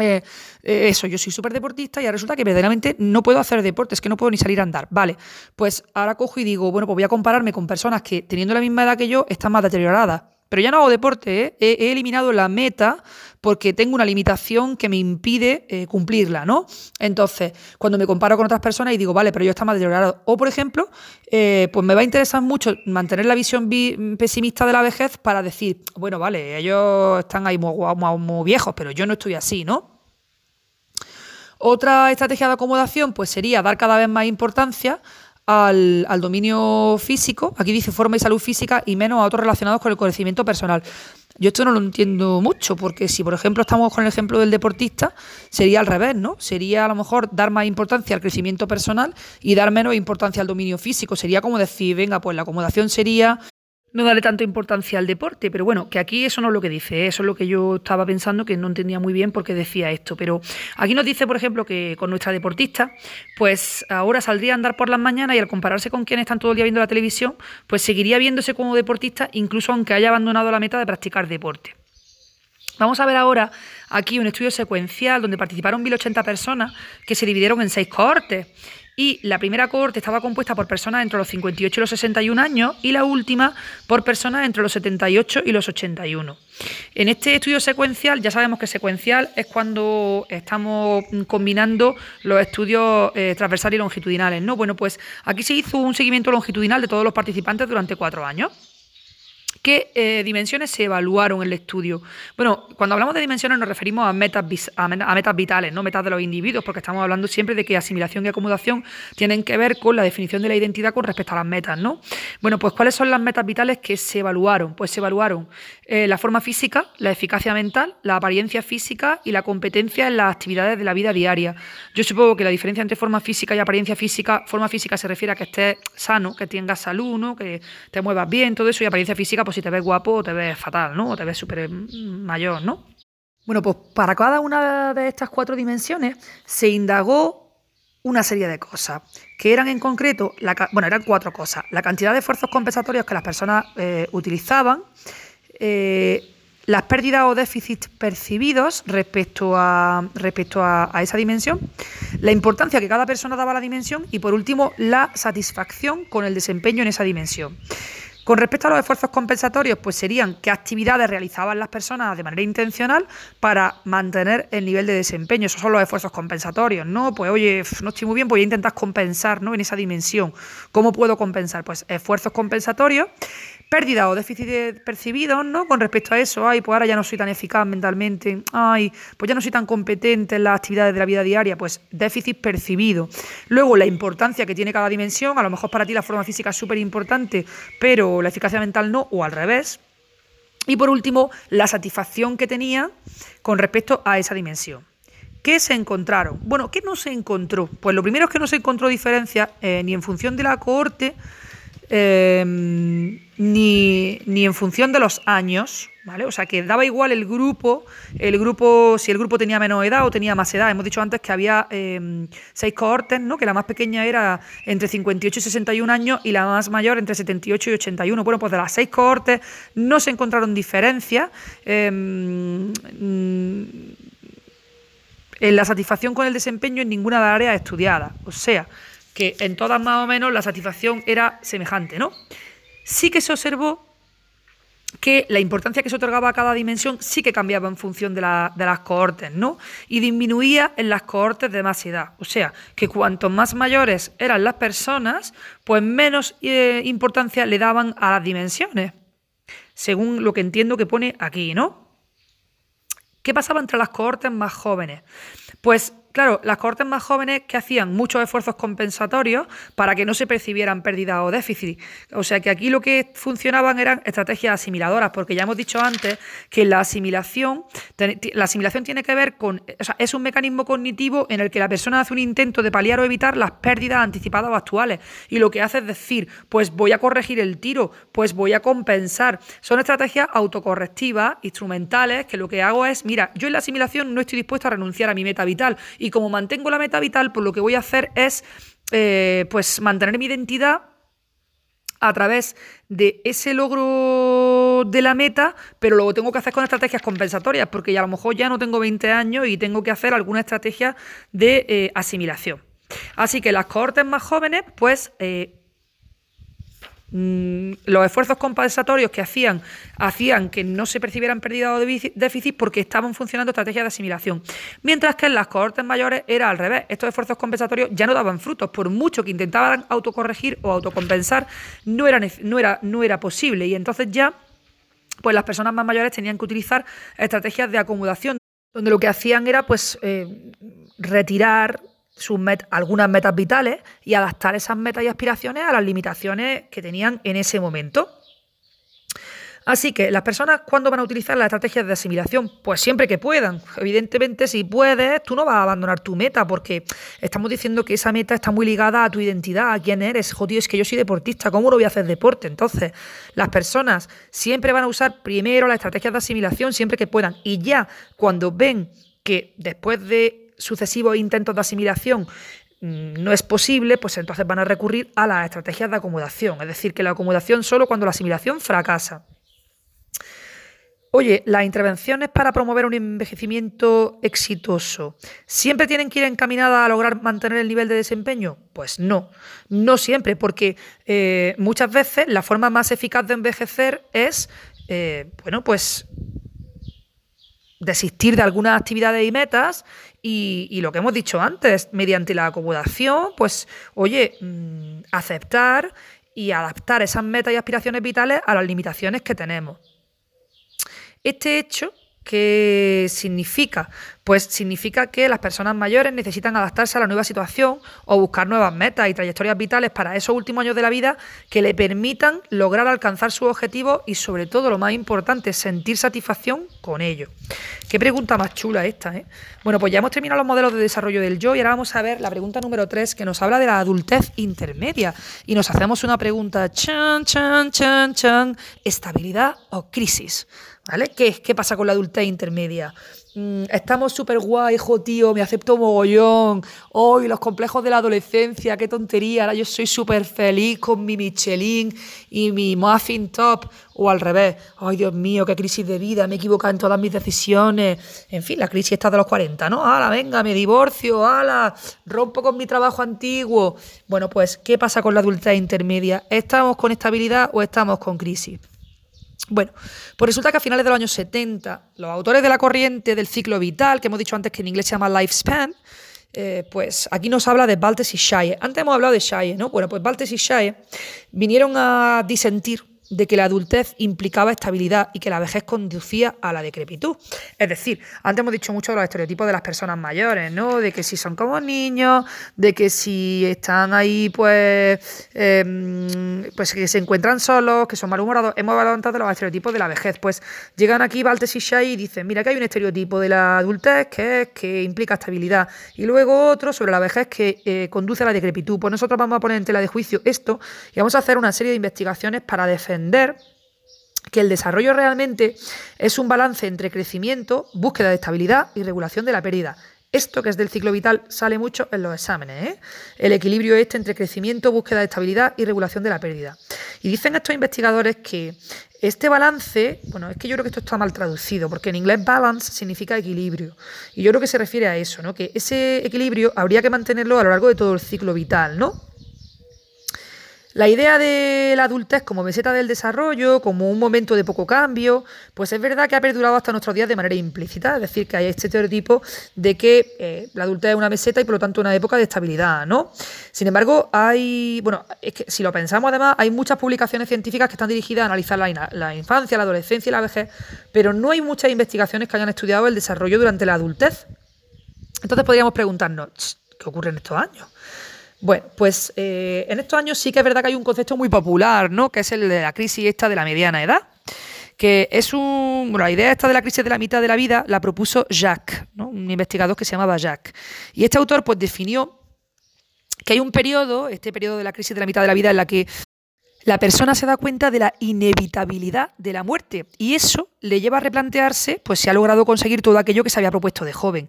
eh, eh, eso, yo soy súper deportista y ahora resulta que verdaderamente no puedo hacer deporte, es que no puedo ni salir a andar. Vale, pues ahora cojo y digo, bueno, pues voy a compararme con personas que teniendo la misma edad que yo están más deterioradas. Pero ya no hago deporte, ¿eh? he, eliminado la meta porque tengo una limitación que me impide eh, cumplirla, ¿no? Entonces, cuando me comparo con otras personas y digo, vale, pero yo está más deteriorado. O, por ejemplo, eh, pues me va a interesar mucho mantener la visión pesimista de la vejez para decir, bueno, vale, ellos están ahí muy, muy viejos, pero yo no estoy así, ¿no? Otra estrategia de acomodación pues sería dar cada vez más importancia al, dominio físico, aquí dice forma y salud física, y menos a otros relacionados con el conocimiento personal. Yo esto no lo entiendo mucho, porque si por ejemplo estamos con el ejemplo del deportista, sería al revés, ¿no? Sería a lo mejor dar más importancia al crecimiento personal y dar menos importancia al dominio físico. Sería como decir, venga, pues la acomodación sería no darle tanta importancia al deporte, pero bueno, que aquí eso no es lo que dice, ¿eh? eso es lo que yo estaba pensando que no entendía muy bien por qué decía esto, pero aquí nos dice, por ejemplo, que con nuestra deportista, pues ahora saldría a andar por las mañanas y al compararse con quienes están todo el día viendo la televisión, pues seguiría viéndose como deportista incluso aunque haya abandonado la meta de practicar deporte. Vamos a ver ahora aquí un estudio secuencial donde participaron 1.080 personas que se dividieron en seis cohortes y la primera cohorte estaba compuesta por personas entre los 58 y los 61 años y la última por personas entre los 78 y los 81. En este estudio secuencial, ya sabemos que secuencial es cuando estamos combinando los estudios eh, transversales y longitudinales, ¿no? Bueno, pues aquí se hizo un seguimiento longitudinal de todos los participantes durante cuatro años. ¿Qué eh, dimensiones se evaluaron en el estudio? Bueno, cuando hablamos de dimensiones nos referimos a metas, a metas vitales, no metas de los individuos, porque estamos hablando siempre de que asimilación y acomodación tienen que ver con la definición de la identidad con respecto a las metas, ¿no? Bueno, pues ¿cuáles son las metas vitales que se evaluaron? Pues se evaluaron eh, la forma física, la eficacia mental, la apariencia física y la competencia en las actividades de la vida diaria. Yo supongo que la diferencia entre forma física y apariencia física, forma física se refiere a que estés sano, que tengas salud, ¿no? Que te muevas bien, todo eso, y apariencia física, pues si te ves guapo o te ves fatal, ¿no? O te ves súper mayor, ¿no? Bueno, pues para cada una de estas cuatro dimensiones se indagó una serie de cosas, que eran en concreto, bueno, eran cuatro cosas. La cantidad de esfuerzos compensatorios que las personas eh, utilizaban, eh, las pérdidas o déficits percibidos respecto a, respecto a, esa dimensión, la importancia que cada persona daba a la dimensión y, por último, la satisfacción con el desempeño en esa dimensión. Con respecto a los esfuerzos compensatorios, pues serían qué actividades realizaban las personas de manera intencional para mantener el nivel de desempeño. Esos son los esfuerzos compensatorios, ¿no? Pues oye, no estoy muy bien, voy a intentar compensar, ¿no? En esa dimensión. ¿Cómo puedo compensar? Pues esfuerzos compensatorios pérdida o déficit percibidos, ¿no? Con respecto a eso, ay, pues ahora ya no soy tan eficaz mentalmente, ay, pues ya no soy tan competente en las actividades de la vida diaria, pues déficit percibido. Luego, la importancia que tiene cada dimensión, a lo mejor para ti la forma física es súper importante, pero la eficacia mental no, o al revés. Y por último, la satisfacción que tenía con respecto a esa dimensión. ¿Qué se encontraron? Bueno, ¿qué no se encontró? Pues lo primero es que no se encontró diferencia eh, ni en función de la cohorte, Em, ni, ni, en función de los años, ¿vale? O sea, que daba igual el grupo, el grupo, si el grupo tenía menos edad o tenía más edad. Hemos dicho antes que había em, seis cohortes, ¿no? Que la más pequeña era entre 58 y 61 años y la más mayor entre 78 y 81. Bueno, pues de las seis cohortes no se encontraron diferencias. Em, en la satisfacción con el desempeño en ninguna de las áreas estudiadas. O sea, que en todas más o menos la satisfacción era semejante, ¿no? Sí que se observó que la importancia que se otorgaba a cada dimensión sí que cambiaba en función de, las cohortes, ¿no? Y disminuía en las cohortes de más edad. O sea, que cuanto más mayores eran las personas, pues menos eh, importancia le daban a las dimensiones, según lo que entiendo que pone aquí, ¿no? ¿Qué pasaba entre las cohortes más jóvenes? Pues Claro, las cohortes más jóvenes que hacían muchos esfuerzos compensatorios para que no se percibieran pérdidas o déficit. O sea que aquí lo que funcionaban eran estrategias asimiladoras, porque ya hemos dicho antes que la asimilación, la asimilación tiene que ver con, o sea, es un mecanismo cognitivo en el que la persona hace un intento de paliar o evitar las pérdidas anticipadas o actuales. Y lo que hace es decir, pues voy a corregir el tiro, pues voy a compensar. Son estrategias autocorrectivas, instrumentales, que lo que hago es, mira, yo en la asimilación no estoy dispuesto a renunciar a mi meta vital y como mantengo la meta vital, pues lo que voy a hacer es eh, pues mantener mi identidad a través de ese logro de la meta, pero luego tengo que hacer con estrategias compensatorias, porque ya a lo mejor ya no tengo 20 años y tengo que hacer alguna estrategia de eh, asimilación. Así que las cohortes más jóvenes, pues eh, Mm, los esfuerzos compensatorios que hacían hacían que no se percibieran pérdidas o déficit porque estaban funcionando estrategias de asimilación. Mientras que en las cohortes mayores era al revés. Estos esfuerzos compensatorios ya no daban frutos. Por mucho que intentaban autocorregir o autocompensar, no era, no era, no era posible. Y entonces ya pues las personas más mayores tenían que utilizar estrategias de acomodación, donde lo que hacían era pues eh, retirar sus algunas metas vitales y adaptar esas metas y aspiraciones a las limitaciones que tenían en ese momento. Así que las personas, ¿cuándo van a utilizar las estrategias de asimilación? Pues siempre que puedan. Evidentemente, si puedes, tú no vas a abandonar tu meta porque estamos diciendo que esa meta está muy ligada a tu identidad, a quién eres. Jodido, es que yo soy deportista, ¿cómo no voy a hacer deporte? Entonces, las personas siempre van a usar primero las estrategias de asimilación siempre que puedan. Y ya cuando ven que después de sucesivos intentos de asimilación mm, no es posible, pues entonces van a recurrir a las estrategias de acomodación, es decir, que la acomodación solo cuando la asimilación fracasa. Oye, las intervenciones para promover un envejecimiento exitoso, ¿siempre tienen que ir encaminadas a lograr mantener el nivel de desempeño? Pues no, no siempre, porque eh, muchas veces la forma más eficaz de envejecer es, eh, bueno, pues desistir de algunas actividades y metas y, lo que hemos dicho antes, mediante la acomodación, pues, oye, mm, aceptar y adaptar esas metas y aspiraciones vitales a las limitaciones que tenemos. Este hecho ¿Qué significa? Pues significa que las personas mayores necesitan adaptarse a la nueva situación o buscar nuevas metas y trayectorias vitales para esos últimos años de la vida que le permitan lograr alcanzar sus objetivos y sobre todo lo más importante, sentir satisfacción con ello. Qué pregunta más chula esta, ¿eh? Bueno, pues ya hemos terminado los modelos de desarrollo del yo y ahora vamos a ver la pregunta número 3 que nos habla de la adultez intermedia y nos hacemos una pregunta, chan, chan, chan, chan, estabilidad o crisis. ¿Vale? ¿Qué, ¿Qué pasa con la adultez intermedia? Mm, estamos súper guay, hijo tío, me acepto mogollón. Hoy los complejos de la adolescencia, qué tontería. Ahora yo soy súper feliz con mi Michelin y mi muffin top. O al revés, ay Dios mío, qué crisis de vida, me he equivocado en todas mis decisiones. En fin, la crisis está de los 40, ¿no? ¡Hala, venga, me divorcio! ¡Hala! Rompo con mi trabajo antiguo. Bueno, pues, ¿qué pasa con la adultez intermedia? ¿Estamos con estabilidad o estamos con crisis? Bueno, pues resulta que a finales de los años 70, los autores de la corriente del ciclo vital, que hemos dicho antes que en inglés se llama lifespan, eh, pues aquí nos habla de Baltes y Shaye. Antes hemos hablado de Shaye, ¿no? Bueno, pues Baltes y Shaye vinieron a disentir de que la adultez implicaba estabilidad y que la vejez conducía a la decrepitud. Es decir, antes hemos dicho mucho de los estereotipos de las personas mayores, ¿no? De que si son como niños, de que si están ahí, pues, em, pues que se encuentran solos, que son malhumorados. Hemos hablado antes de los estereotipos de la vejez. Pues llegan aquí Valtes y Shai y dicen, mira que hay un estereotipo de la adultez que es que implica estabilidad. Y luego otro sobre la vejez que eh, conduce a la decrepitud. Pues nosotros vamos a poner en tela de juicio esto y vamos a hacer una serie de investigaciones para defender que el desarrollo realmente es un balance entre crecimiento, búsqueda de estabilidad y regulación de la pérdida. Esto que es del ciclo vital sale mucho en los exámenes. ¿eh? El equilibrio este entre crecimiento, búsqueda de estabilidad y regulación de la pérdida. Y dicen estos investigadores que este balance, bueno, es que yo creo que esto está mal traducido, porque en inglés balance significa equilibrio. Y yo creo que se refiere a eso, ¿no? Que ese equilibrio habría que mantenerlo a lo largo de todo el ciclo vital, ¿no? La idea de la adultez como meseta del desarrollo, como un momento de poco cambio, pues es verdad que ha perdurado hasta nuestros días de manera implícita, es decir, que hay este estereotipo de que eh, la adultez es una meseta y por lo tanto una época de estabilidad, ¿no? Sin embargo, hay, bueno, es que si lo pensamos además, hay muchas publicaciones científicas que están dirigidas a analizar la, la infancia, la adolescencia y la vejez, pero no hay muchas investigaciones que hayan estudiado el desarrollo durante la adultez. Entonces podríamos preguntarnos, ¿qué ocurre en estos años? Bueno, pues eh, en estos años sí que es verdad que hay un concepto muy popular, ¿no? Que es el de la crisis esta de la mediana edad. Que es un. Bueno, la idea esta de la crisis de la mitad de la vida la propuso Jacques, ¿no? un investigador que se llamaba Jacques. Y este autor, pues, definió que hay un periodo, este periodo de la crisis de la mitad de la vida, en la que la persona se da cuenta de la inevitabilidad de la muerte y eso le lleva a replantearse pues si ha logrado conseguir todo aquello que se había propuesto de joven.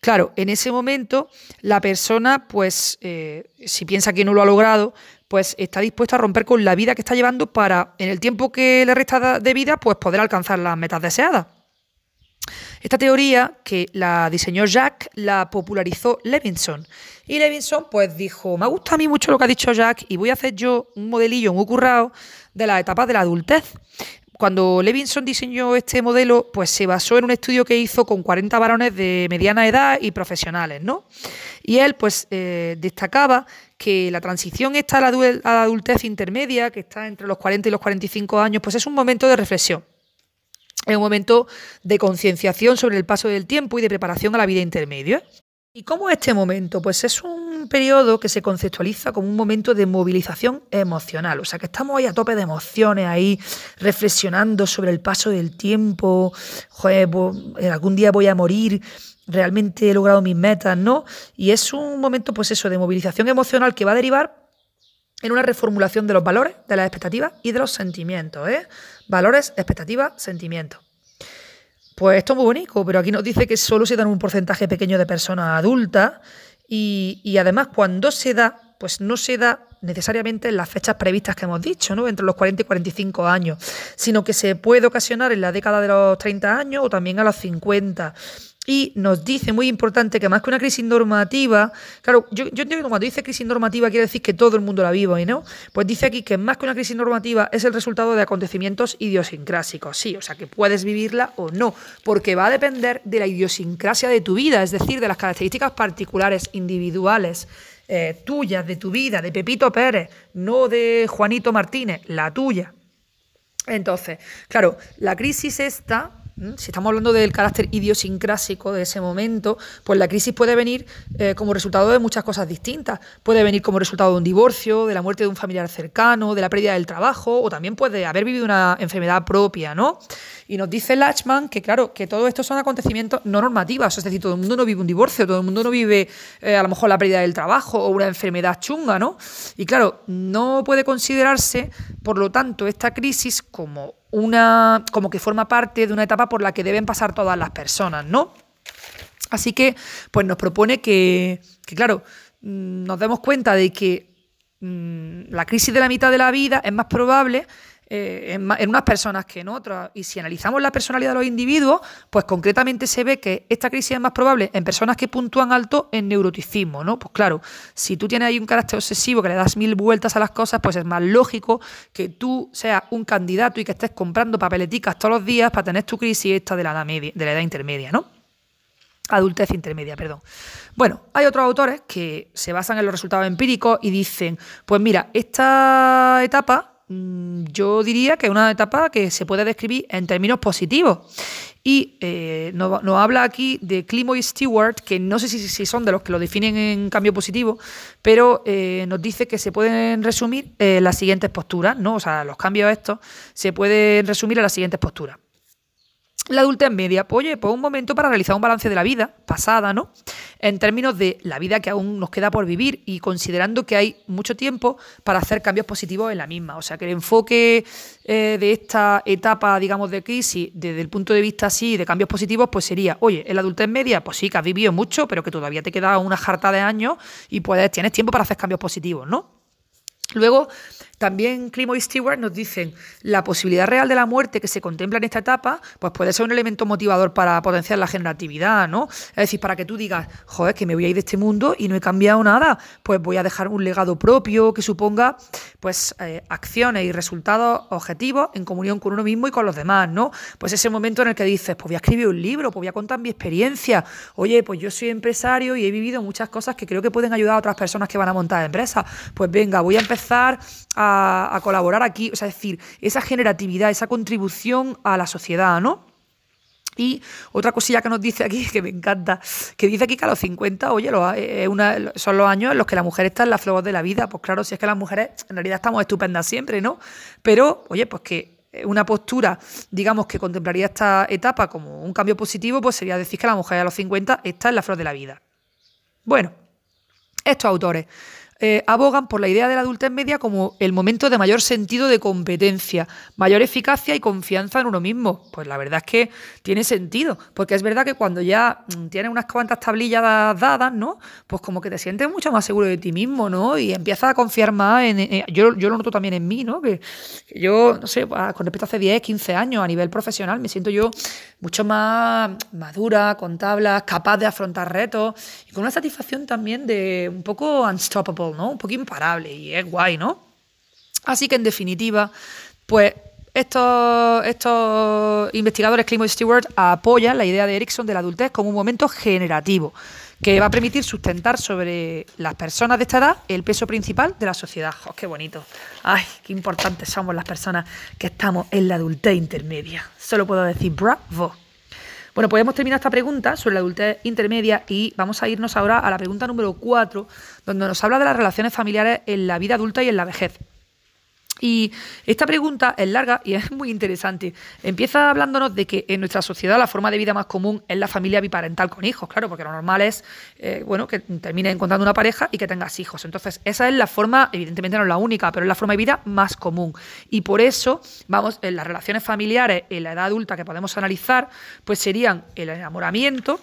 Claro, en ese momento la persona pues eh, si piensa que no lo ha logrado pues está dispuesta a romper con la vida que está llevando para en el tiempo que le resta de vida pues poder alcanzar las metas deseadas. Esta teoría que la diseñó Jack la popularizó Levinson. Y Levinson pues dijo, me gusta a mí mucho lo que ha dicho Jack y voy a hacer yo un modelillo muy currado de las etapas de la adultez. Cuando Levinson diseñó este modelo, pues se basó en un estudio que hizo con 40 varones de mediana edad y profesionales, ¿no? Y él, pues, eh, destacaba que la transición esta a la, adultez intermedia, que está entre los 40 y los 45 años, pues es un momento de reflexión. Es un momento de concienciación sobre el paso del tiempo y de preparación a la vida intermedia. ¿Y cómo es este momento? Pues es un periodo que se conceptualiza como un momento de movilización emocional. O sea, que estamos ahí a tope de emociones, ahí reflexionando sobre el paso del tiempo. Joder, pues, algún día voy a morir, realmente he logrado mis metas, ¿no? Y es un momento, pues eso, de movilización emocional que va a derivar en una reformulación de los valores, de las expectativas y de los sentimientos, ¿eh? Valores, expectativas, sentimientos. Pues esto es muy bonito, pero aquí nos dice que solo se dan un porcentaje pequeño de personas adultas y, además cuando se da, pues no se da necesariamente en las fechas previstas que hemos dicho, ¿no? entre los 40 y 45 años, sino que se puede ocasionar en la década de los 30 años o también a los 50. Y nos dice, muy importante, que más que una crisis normativa, claro, yo, yo entiendo que cuando dice crisis normativa quiere decir que todo el mundo la vive, ¿no? Pues dice aquí que más que una crisis normativa es el resultado de acontecimientos idiosincrásicos, sí, o sea que puedes vivirla o no, porque va a depender de la idiosincrasia de tu vida, es decir, de las características particulares, individuales, eh, tuyas, de tu vida, de Pepito Pérez, no de Juanito Martínez, la tuya. Entonces, claro, la crisis esta si estamos hablando del carácter idiosincrásico de ese momento, pues la crisis puede venir eh, como resultado de muchas cosas distintas. Puede venir como resultado de un divorcio, de la muerte de un familiar cercano, de la pérdida del trabajo, o también puede haber vivido una enfermedad propia, ¿no? Y nos dice Lachman que, claro, que todo esto son acontecimientos no normativos, es decir, todo el mundo no vive un divorcio, todo el mundo no vive eh, a lo mejor la pérdida del trabajo o una enfermedad chunga, ¿no? Y claro, no puede considerarse, por lo tanto, esta crisis como una como que forma parte de una etapa por la que deben pasar todas las personas, ¿no? Así que, pues nos propone que, que claro, mm, nos demos cuenta de que mm, la crisis de la mitad de la vida es más probable eh, en, unas personas que en otras. Y si analizamos la personalidad de los individuos, pues concretamente se ve que esta crisis es más probable en personas que puntúan alto en neuroticismo, ¿no? Pues claro, si tú tienes ahí un carácter obsesivo que le das mil vueltas a las cosas, pues es más lógico que tú seas un candidato y que estés comprando papeleticas todos los días para tener tu crisis esta de la edad, media, de la edad intermedia, ¿no? Adultez intermedia, perdón. Bueno, hay otros autores que se basan en los resultados empíricos y dicen, pues mira, esta etapa yo diría que es una etapa que se puede describir en términos positivos. Y eh, nos, habla aquí de Climo y Stewart, que no sé si, son de los que lo definen en cambio positivo, pero eh, nos dice que se pueden resumir eh, las siguientes posturas, ¿no? O sea, los cambios estos se pueden resumir en las siguientes posturas. La adultez media, pues oye, pues un momento para realizar un balance de la vida pasada, ¿no? En términos de la vida que aún nos queda por vivir y considerando que hay mucho tiempo para hacer cambios positivos en la misma. O sea, que el enfoque eh, de esta etapa, digamos, de crisis, desde el punto de vista así, de cambios positivos, pues sería, oye, en la adultez media, pues sí, que has vivido mucho, pero que todavía te queda una jarta de años y puedes, tienes tiempo para hacer cambios positivos, ¿no? Luego, también Climo y Stewart nos dicen la posibilidad real de la muerte que se contempla en esta etapa, pues puede ser un elemento motivador para potenciar la generatividad, ¿no? Es decir, para que tú digas, joder, que me voy a ir de este mundo y no he cambiado nada, pues voy a dejar un legado propio que suponga, pues, eh, acciones y resultados objetivos en comunión con uno mismo y con los demás, ¿no? Pues ese momento en el que dices, pues voy a escribir un libro, pues voy a contar mi experiencia, oye, pues yo soy empresario y he vivido muchas cosas que creo que pueden ayudar a otras personas que van a montar empresas, pues venga, voy a empezar a a, colaborar aquí, o sea, es decir, esa generatividad, esa contribución a la sociedad, ¿no? Y otra cosilla que nos dice aquí, que me encanta, que dice aquí que a los 50, oye, eh, son los años en los que la mujer está en la flor de la vida. Pues claro, si es que las mujeres en realidad estamos estupendas siempre, ¿no? Pero, oye, pues que una postura, digamos, que contemplaría esta etapa como un cambio positivo, pues sería decir que la mujer a los 50 está en la flor de la vida. Bueno, estos autores eh, abogan por la idea de la adultez media como el momento de mayor sentido de competencia, mayor eficacia y confianza en uno mismo. Pues la verdad es que tiene sentido, porque es verdad que cuando ya mm, tienes unas cuantas tablillas dadas, ¿no? Pues como que te sientes mucho más seguro de ti mismo, ¿no? Y empiezas a confiar más en... yo, yo, lo noto también en mí, ¿no? Que, yo, no sé, con respecto a hace 10, 15 años a nivel profesional, me siento yo mucho más madura, con tablas, capaz de afrontar retos y con una satisfacción también de un poco unstoppable, ¿no? Un poco imparable y es guay, ¿no? Así que en definitiva, pues estos, estos investigadores Climo y Stewart apoyan la idea de Erickson de la adultez como un momento generativo que va a permitir sustentar sobre las personas de esta edad el peso principal de la sociedad. ¡Oh, ¡Qué bonito! ¡Ay, qué importantes somos las personas que estamos en la adultez intermedia! Solo puedo decir bravo. Bueno, pues hemos terminado esta pregunta sobre la adultez intermedia y vamos a irnos ahora a la pregunta número 4, donde nos habla de las relaciones familiares en la vida adulta y en la vejez. Y esta pregunta es larga y es muy interesante. Empieza hablándonos de que en nuestra sociedad la forma de vida más común es la familia biparental con hijos, claro, porque lo normal es eh, bueno, que termines encontrando una pareja y que tengas hijos. Entonces, esa es la forma, evidentemente no es la única, pero es la forma de vida más común. Y por eso, vamos, en las relaciones familiares en la edad adulta que podemos analizar, pues serían el enamoramiento,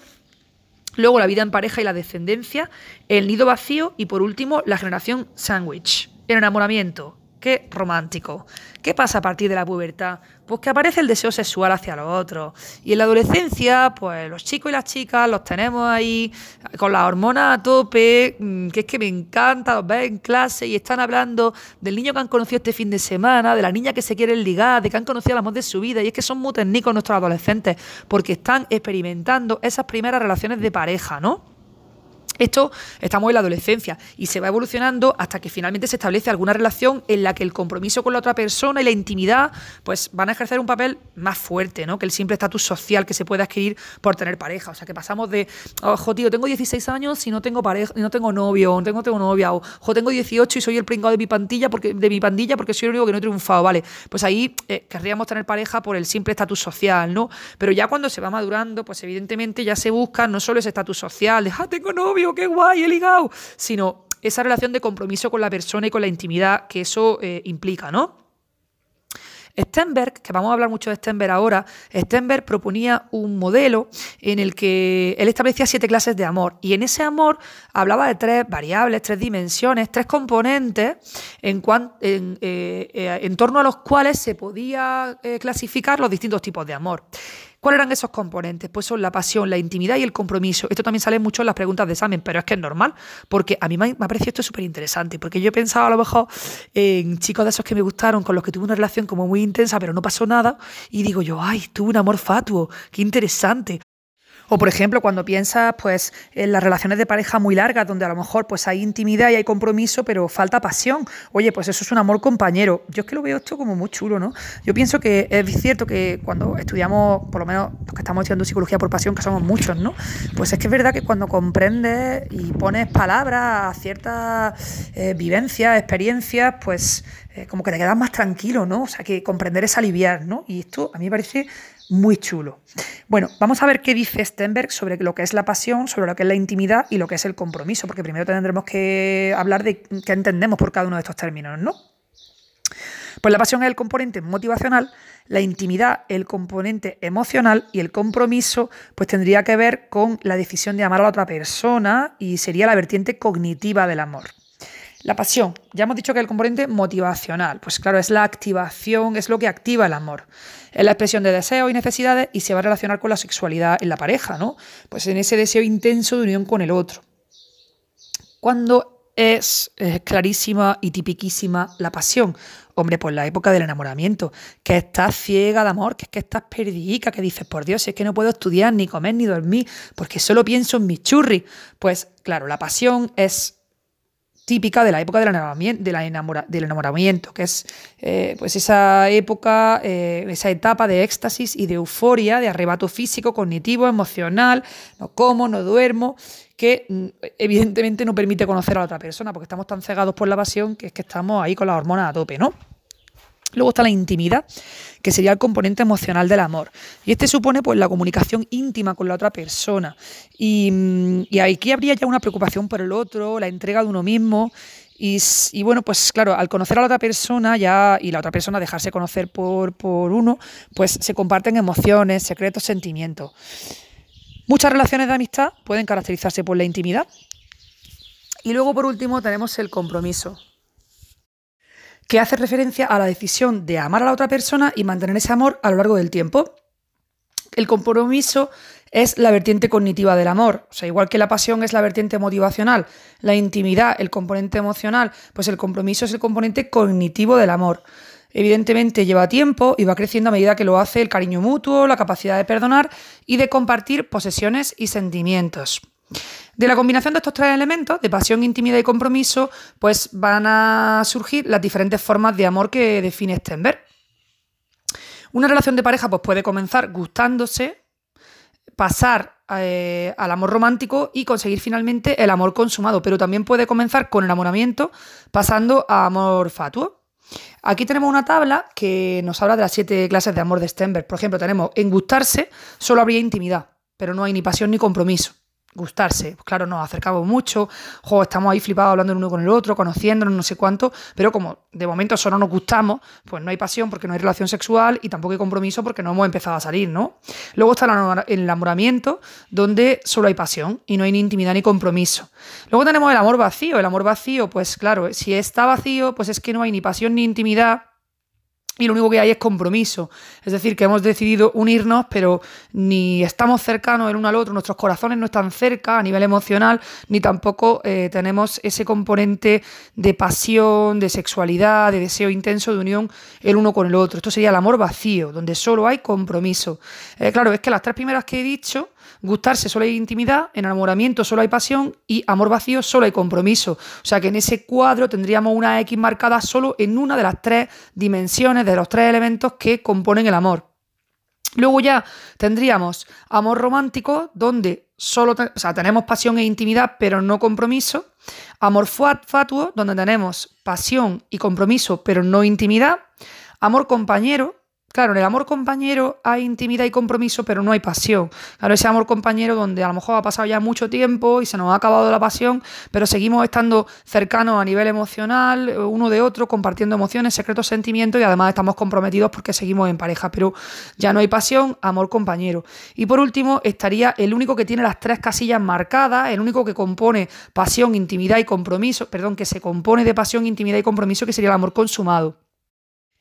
luego la vida en pareja y la descendencia, el nido vacío y por último la generación sándwich. El enamoramiento, Qué romántico. ¿Qué pasa a partir de la pubertad? Pues que aparece el deseo sexual hacia los otros. Y en la adolescencia, pues los chicos y las chicas los tenemos ahí con las hormonas a tope, mm, que es que me encanta, los ves en clase y están hablando del niño que han conocido este fin de semana, de la niña que se quieren ligar, de que han conocido el amor de su vida. Y es que son muy técnicos nuestros adolescentes porque están experimentando esas primeras relaciones de pareja, ¿no? Esto estamos en la adolescencia y se va evolucionando hasta que finalmente se establece alguna relación en la que el compromiso con la otra persona y la intimidad pues van a ejercer un papel más fuerte, ¿no? Que el simple estatus social que se puede adquirir por tener pareja. O sea, que pasamos de, ojo, tío, tengo 16 años y no tengo pareja, y no tengo novio, o tengo, tengo novia, o ojo, tengo 18 y soy el pringado de mi pandilla porque, de mi pandilla porque soy el único que no he triunfado, ¿vale? Pues ahí eh, querríamos tener pareja por el simple estatus social, ¿no? Pero ya cuando se va madurando, pues evidentemente ya se busca no solo ese estatus social, de, ah, tengo novio, qué guay, he ligado, sino esa relación de compromiso con la persona y con la intimidad que eso eh, implica, ¿no? Stenberg, que vamos a hablar mucho de Stenberg ahora, Stenberg proponía un modelo en el que él establecía siete clases de amor y en ese amor hablaba de tres variables, tres dimensiones, tres componentes en, en, eh, eh, en torno a los cuales se podía clasificar los distintos tipos de amor. ¿Cuáles eran esos componentes? Pues son la pasión, la intimidad y el compromiso. Esto también sale mucho en las preguntas de examen, pero es que es normal, porque a mí me ha parecido esto súper interesante, porque yo he pensado a lo mejor en chicos de esos que me gustaron, con los que tuve una relación como muy intensa, pero no pasó nada, y digo yo, ay, tuve un amor fatuo, qué interesante. O por ejemplo, cuando piensas pues en las relaciones de pareja muy largas, donde a lo mejor pues hay intimidad y hay compromiso, pero falta pasión. Oye, pues eso es un amor compañero. Yo es que lo veo esto como muy chulo, ¿no? Yo pienso que es cierto que cuando estudiamos, por lo menos los que estamos estudiando psicología por pasión, que somos muchos, ¿no? Pues es que es verdad que cuando comprendes y pones palabras a ciertas eh, vivencias, experiencias, pues eh, como que te quedas más tranquilo, ¿no? O sea, que comprender es aliviar, ¿no? Y esto a mí me parece muy chulo. Bueno, vamos a ver qué dice Stenberg sobre lo que es la pasión, sobre lo que es la intimidad y lo que es el compromiso, porque primero tendremos que hablar de qué entendemos por cada uno de estos términos, ¿no? Pues la pasión es el componente motivacional, la intimidad el componente emocional y el compromiso pues tendría que ver con la decisión de amar a la otra persona y sería la vertiente cognitiva del amor. La pasión, ya hemos dicho que es el componente motivacional, pues claro, es la activación, es lo que activa el amor. Es la expresión de deseos y necesidades y se va a relacionar con la sexualidad en la pareja, ¿no? Pues en ese deseo intenso de unión con el otro. Cuando es clarísima y tipiquísima la pasión? Hombre, pues la época del enamoramiento, que estás ciega de amor, que es que estás perdidica, que dices, por Dios, es que no puedo estudiar, ni comer, ni dormir, porque solo pienso en mi churri. Pues claro, la pasión es típica de la época del enamoramiento, que es eh, pues esa época, eh, esa etapa de éxtasis y de euforia, de arrebato físico, cognitivo, emocional, no como, no duermo, que mm, evidentemente no permite conocer a la otra persona, porque estamos tan cegados por la pasión que es que estamos ahí con las hormonas a tope, ¿no? Luego está la intimidad, que sería el componente emocional del amor. Y este supone pues, la comunicación íntima con la otra persona. Y, mm, y aquí habría ya una preocupación por el otro, la entrega de uno mismo. Y, bueno, pues claro, al conocer a la otra persona ya y la otra persona dejarse conocer por, por uno, pues se comparten emociones, secretos, sentimientos. Muchas relaciones de amistad pueden caracterizarse por la intimidad. Y luego, por último, tenemos el compromiso, que hace referencia a la decisión de amar a la otra persona y mantener ese amor a lo largo del tiempo. El compromiso es la vertiente cognitiva del amor. O sea, igual que la pasión es la vertiente motivacional, la intimidad, el componente emocional, pues el compromiso es el componente cognitivo del amor. Evidentemente lleva tiempo y va creciendo a medida que lo hace el cariño mutuo, la capacidad de perdonar y de compartir posesiones y sentimientos. De la combinación de estos tres elementos, de pasión, intimidad y compromiso, pues van a surgir las diferentes formas de amor que define Stenberg. Una relación de pareja pues, puede comenzar gustándose, pasar eh, al amor romántico y conseguir finalmente el amor consumado, pero también puede comenzar con enamoramiento, pasando a amor fatuo. Aquí tenemos una tabla que nos habla de las siete clases de amor de Stenberg. Por ejemplo, tenemos en gustarse solo habría intimidad, pero no hay ni pasión ni compromiso gustarse. Pues claro, nos acercamos mucho, jo, estamos ahí flipados hablando el uno con el otro, conociéndonos, no sé cuánto, pero como de momento solo nos gustamos, pues no hay pasión porque no hay relación sexual y tampoco hay compromiso porque no hemos empezado a salir, ¿no? Luego está el enamoramiento, donde solo hay pasión y no hay ni intimidad ni compromiso. Luego tenemos el amor vacío. El amor vacío, pues claro, si está vacío, pues es que no hay ni pasión ni intimidad y lo único que hay es compromiso. Es decir, que hemos decidido unirnos, pero ni estamos cercanos el uno al otro, nuestros corazones no están cerca a nivel emocional, ni tampoco eh, tenemos ese componente de pasión, de sexualidad, de deseo intenso de unión el uno con el otro. Esto sería el amor vacío, donde solo hay compromiso. Eh, claro, es que las tres primeras que he dicho Gustarse solo hay intimidad, enamoramiento solo hay pasión y amor vacío solo hay compromiso. O sea que en ese cuadro tendríamos una X marcada solo en una de las tres dimensiones, de los tres elementos que componen el amor. Luego ya tendríamos amor romántico, donde solo tenemos pasión e intimidad, pero no compromiso. Amor fatuo, donde tenemos pasión y compromiso, pero no intimidad. Amor compañero, Claro, en el amor compañero hay intimidad y compromiso, pero no hay pasión. Claro, ese amor compañero donde a lo mejor ha pasado ya mucho tiempo y se nos ha acabado la pasión, pero seguimos estando cercanos a nivel emocional, uno de otro, compartiendo emociones, secretos, sentimientos y además estamos comprometidos porque seguimos en pareja, pero ya no hay pasión, amor compañero. Y por último, estaría el único que tiene las tres casillas marcadas, el único que compone pasión, intimidad y compromiso, perdón, que se compone de pasión, intimidad y compromiso, que sería el amor consumado.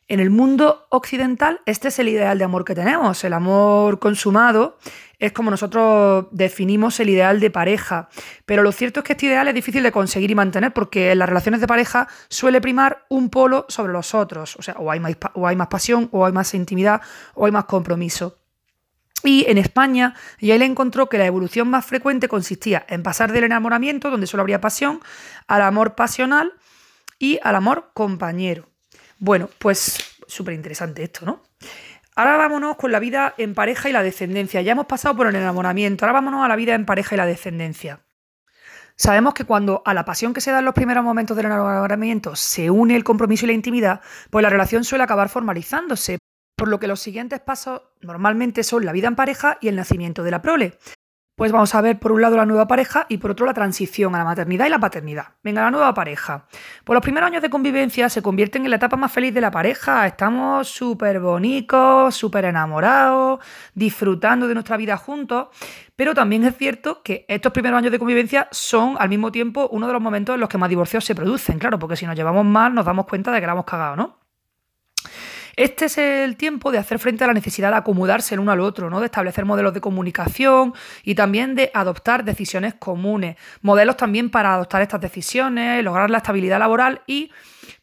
En el mundo occidental, este es el ideal de amor que tenemos. El amor consumado es como nosotros definimos el ideal de pareja. Pero lo cierto es que este ideal es difícil de conseguir y mantener porque en las relaciones de pareja suele primar un polo sobre los otros. O sea, o hay más, o hay más pasión, o hay más intimidad, o hay más compromiso. Y en España, él encontró que la evolución más frecuente consistía en pasar del enamoramiento, donde solo habría pasión, al amor pasional y al amor compañero. Bueno, pues súper interesante esto, ¿no? Ahora vámonos con la vida en pareja y la descendencia. Ya hemos pasado por el enamoramiento, ahora vámonos a la vida en pareja y la descendencia. Sabemos que cuando a la pasión que se da en los primeros momentos del enamoramiento se une el compromiso y la intimidad, pues la relación suele acabar formalizándose, por lo que los siguientes pasos normalmente son la vida en pareja y el nacimiento de la prole. Pues vamos a ver por un lado la nueva pareja y por otro la transición a la maternidad y la paternidad. Venga, la nueva pareja. Pues los primeros años de convivencia se convierten en la etapa más feliz de la pareja. Estamos súper bonitos, súper enamorados, disfrutando de nuestra vida juntos. Pero también es cierto que estos primeros años de convivencia son al mismo tiempo uno de los momentos en los que más divorcios se producen. Claro, porque si nos llevamos mal nos damos cuenta de que la hemos cagado, ¿no? Este es el tiempo de hacer frente a la necesidad de acomodarse el uno al otro, ¿no? de establecer modelos de comunicación y también de adoptar decisiones comunes, modelos también para adoptar estas decisiones, lograr la estabilidad laboral y